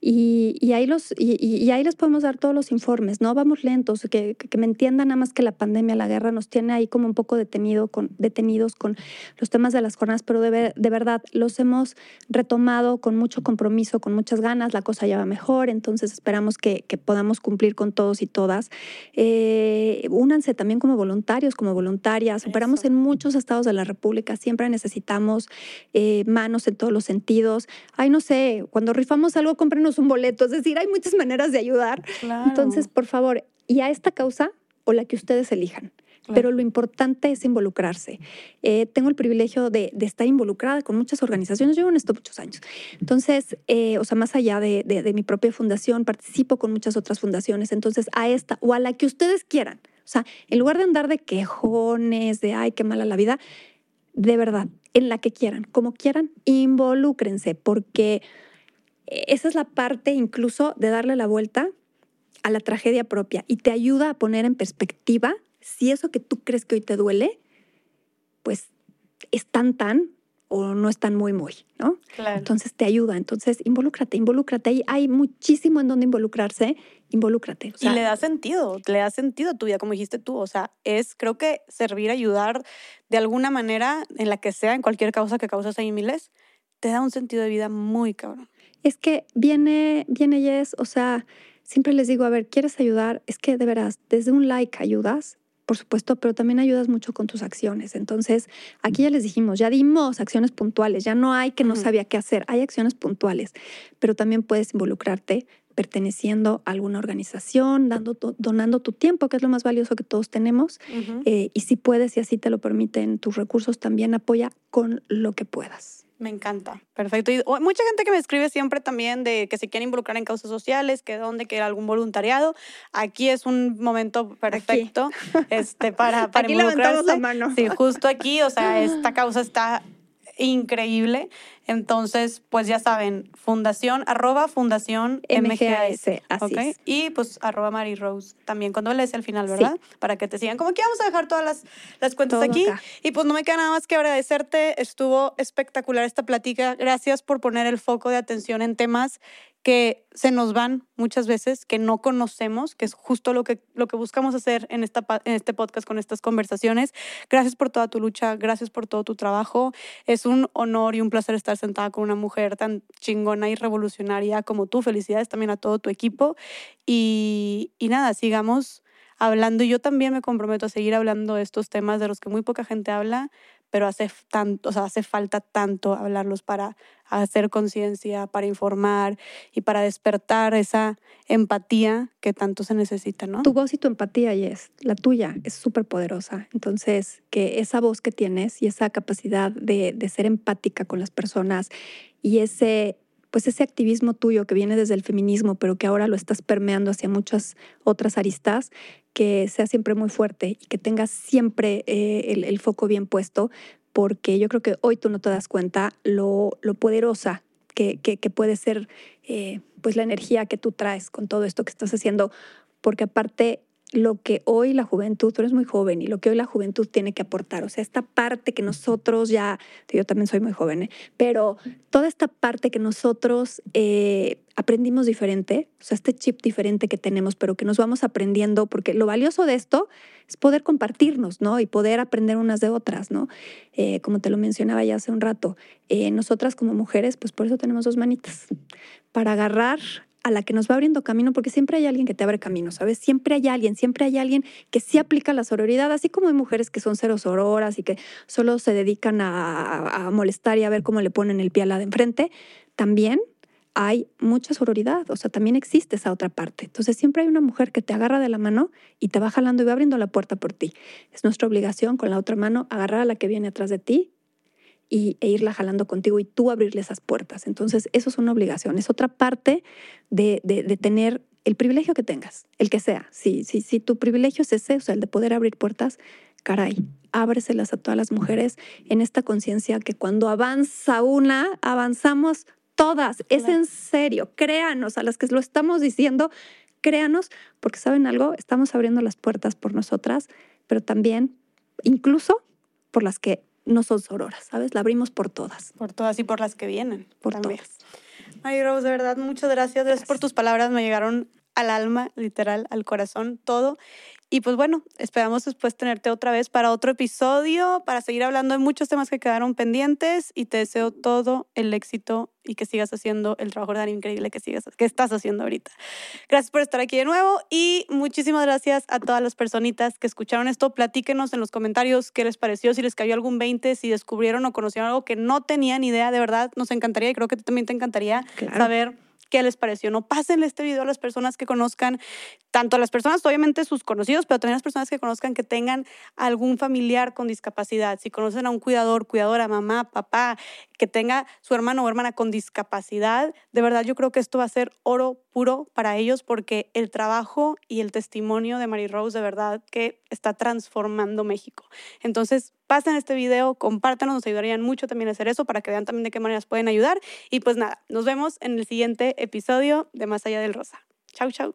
y, y ahí los, y, ahí les podemos dar todos los informes. No vamos lentos, que, que, me entiendan nada más que la pandemia, la guerra nos tiene ahí como un poco detenido con, detenidos con los temas de las jornadas, pero de, de verdad los hemos retomado con mucho compromiso, con muchas ganas. La cosa ya va mejor, entonces esperamos que, que podamos cumplir con todos y todas. Eh, únanse también como voluntarios, como voluntarias. Operamos en muchos estados de la República, siempre necesitamos eh, manos en todos los sentidos. Ay, no sé, cuando rifamos algo, cómprenos un boleto. Es decir, hay muchas maneras de ayudar. Entonces, por favor, y a esta causa o la que ustedes elijan. Pero lo importante es involucrarse. Eh, tengo el privilegio de, estar involucrada con muchas organizaciones. Llevo en esto muchos años. Entonces, eh, o sea, más allá de, de, mi propia fundación, participo con muchas otras fundaciones. Entonces, a esta o a la que ustedes quieran. O sea, en lugar de andar de quejones, de ay, qué mala la vida, de verdad, en la que quieran, como quieran, involúcrense, porque esa es la parte incluso de darle la vuelta a la tragedia propia y te ayuda a poner en perspectiva si eso que tú crees que hoy te duele, pues es tan tan o no es tan muy muy, ¿no? Entonces te ayuda, entonces involúcrate, involúcrate. Hay, hay muchísimo en donde involucrarse, involúcrate. y le da sentido, le da sentido a tu vida, como dijiste tú, o sea, es creo que servir, ayudar de alguna manera, en la que sea, en cualquier causa que causas ahí miles, te da un sentido de vida muy cabrón. Es que viene, viene Yes, o sea, siempre les digo, a ver, ¿quieres ayudar? Es que de veras, desde un like ayudas, por supuesto, pero también ayudas mucho con tus acciones. Entonces, aquí ya les dijimos, ya dimos acciones puntuales, ya no hay que no sabía qué hacer, hay acciones puntuales, pero también puedes involucrarte perteneciendo a alguna organización, dando, donando tu tiempo, que es lo más valioso que todos tenemos. Eh, y si puedes y así te lo permiten tus recursos, también apoya con lo que puedas. Me encanta, perfecto. Y mucha gente que me escribe siempre también de que se quiere involucrar en causas sociales, que dónde, que algún voluntariado. Aquí es un momento perfecto este, para, para aquí involucrarse. La mano. Sí, justo aquí, o sea, esta causa está increíble. Entonces, pues ya saben, fundación, arroba fundación MGAS. Así Y pues arroba Mary Rose también cuando le al final, ¿verdad? Para que te sigan. Como que vamos a dejar todas las, las cuentas aquí. Y pues no me queda nada más que agradecerte. Estuvo espectacular esta plática. Gracias por poner el foco de atención en temas que se nos van muchas veces, que no conocemos, que es justo lo que, lo que buscamos hacer en, esta, en este podcast con estas conversaciones. Gracias por toda tu lucha, gracias por todo tu trabajo. Es un honor y un placer estar sentada con una mujer tan chingona y revolucionaria como tú. Felicidades también a todo tu equipo. Y, y nada, sigamos hablando. Yo también me comprometo a seguir hablando de estos temas de los que muy poca gente habla, pero hace, tanto, o sea, hace falta tanto hablarlos para hacer conciencia, para informar y para despertar esa empatía que tanto se necesita, ¿no? Tu voz y tu empatía, es la tuya es súper poderosa. Entonces, que esa voz que tienes y esa capacidad de, de ser empática con las personas y ese pues ese activismo tuyo que viene desde el feminismo, pero que ahora lo estás permeando hacia muchas otras aristas, que sea siempre muy fuerte y que tengas siempre eh, el, foco bien puesto, porque yo creo que hoy tú no te das cuenta lo, poderosa que, que, puede ser eh, pues la energía que tú traes con todo esto que estás haciendo, porque aparte lo que hoy la juventud, tú eres muy joven y lo que hoy la juventud tiene que aportar, o sea, esta parte que nosotros ya, yo también soy muy joven, ¿eh? pero toda esta parte que nosotros eh, aprendimos diferente, o sea, este chip diferente que tenemos, pero que nos vamos aprendiendo, porque lo valioso de esto es poder compartirnos, ¿no? Y poder aprender unas de otras, ¿no? Eh, como te lo mencionaba ya hace un rato, nosotras como mujeres, pues por eso tenemos dos manitas, para agarrar a la que nos va abriendo camino, porque siempre hay alguien que te abre camino, ¿sabes? Siempre hay alguien, siempre hay alguien que sí aplica la sororidad, así como hay mujeres que son cero sororas y que solo se dedican a, molestar y a ver cómo le ponen el pie a la de enfrente, también hay mucha sororidad, o sea, también existe esa otra parte. Entonces siempre hay una mujer que te agarra de la mano y te va jalando y va abriendo la puerta por ti. Es nuestra obligación con la otra mano agarrar a la que viene atrás de ti y, e irla jalando contigo y tú abrirle esas puertas. Entonces, eso es una obligación, es otra parte de, de, tener el privilegio que tengas, el que sea. Si, si, si tu privilegio es ese, o sea, el de poder abrir puertas, caray, ábreselas a todas las mujeres en esta conciencia que cuando avanza una, avanzamos todas. Es en serio, créanos a las que lo estamos diciendo, créanos, porque saben algo, estamos abriendo las puertas por nosotras, pero también incluso por las que no son sororas, ¿sabes? La abrimos por todas. Por todas y por las que vienen. Por también. todas. Ay, Rose, de verdad, muchas gracias. Gracias por tus palabras. Me llegaron al alma, literal, al corazón, todo. Y pues bueno, esperamos después tenerte otra vez para otro episodio, para seguir hablando de muchos temas que quedaron pendientes y te deseo todo el éxito y que sigas haciendo el trabajo tan increíble que, sigas, que estás haciendo ahorita. Gracias por estar aquí de nuevo y muchísimas gracias a todas las personitas que escucharon esto. Platíquenos en los comentarios qué les pareció, si les cayó algún 20, si descubrieron o conocieron algo que no tenían idea, de verdad, nos encantaría y creo que también te encantaría Claro. saber qué les pareció. No pasen este video a las personas que conozcan, tanto a las personas, obviamente sus conocidos, pero también a las personas que conozcan que tengan algún familiar con discapacidad. Si conocen a un cuidador, cuidadora, mamá, papá, que tenga su hermano o hermana con discapacidad, de verdad yo creo que esto va a ser oro puro para ellos porque el trabajo y el testimonio de Mary Rose de verdad que está transformando México. Entonces, pasen este video, compártanos, nos ayudarían mucho también a hacer eso para que vean también de qué maneras pueden ayudar. Y pues nada, nos vemos en el siguiente episodio de Más allá del Rosa. Chau, chau.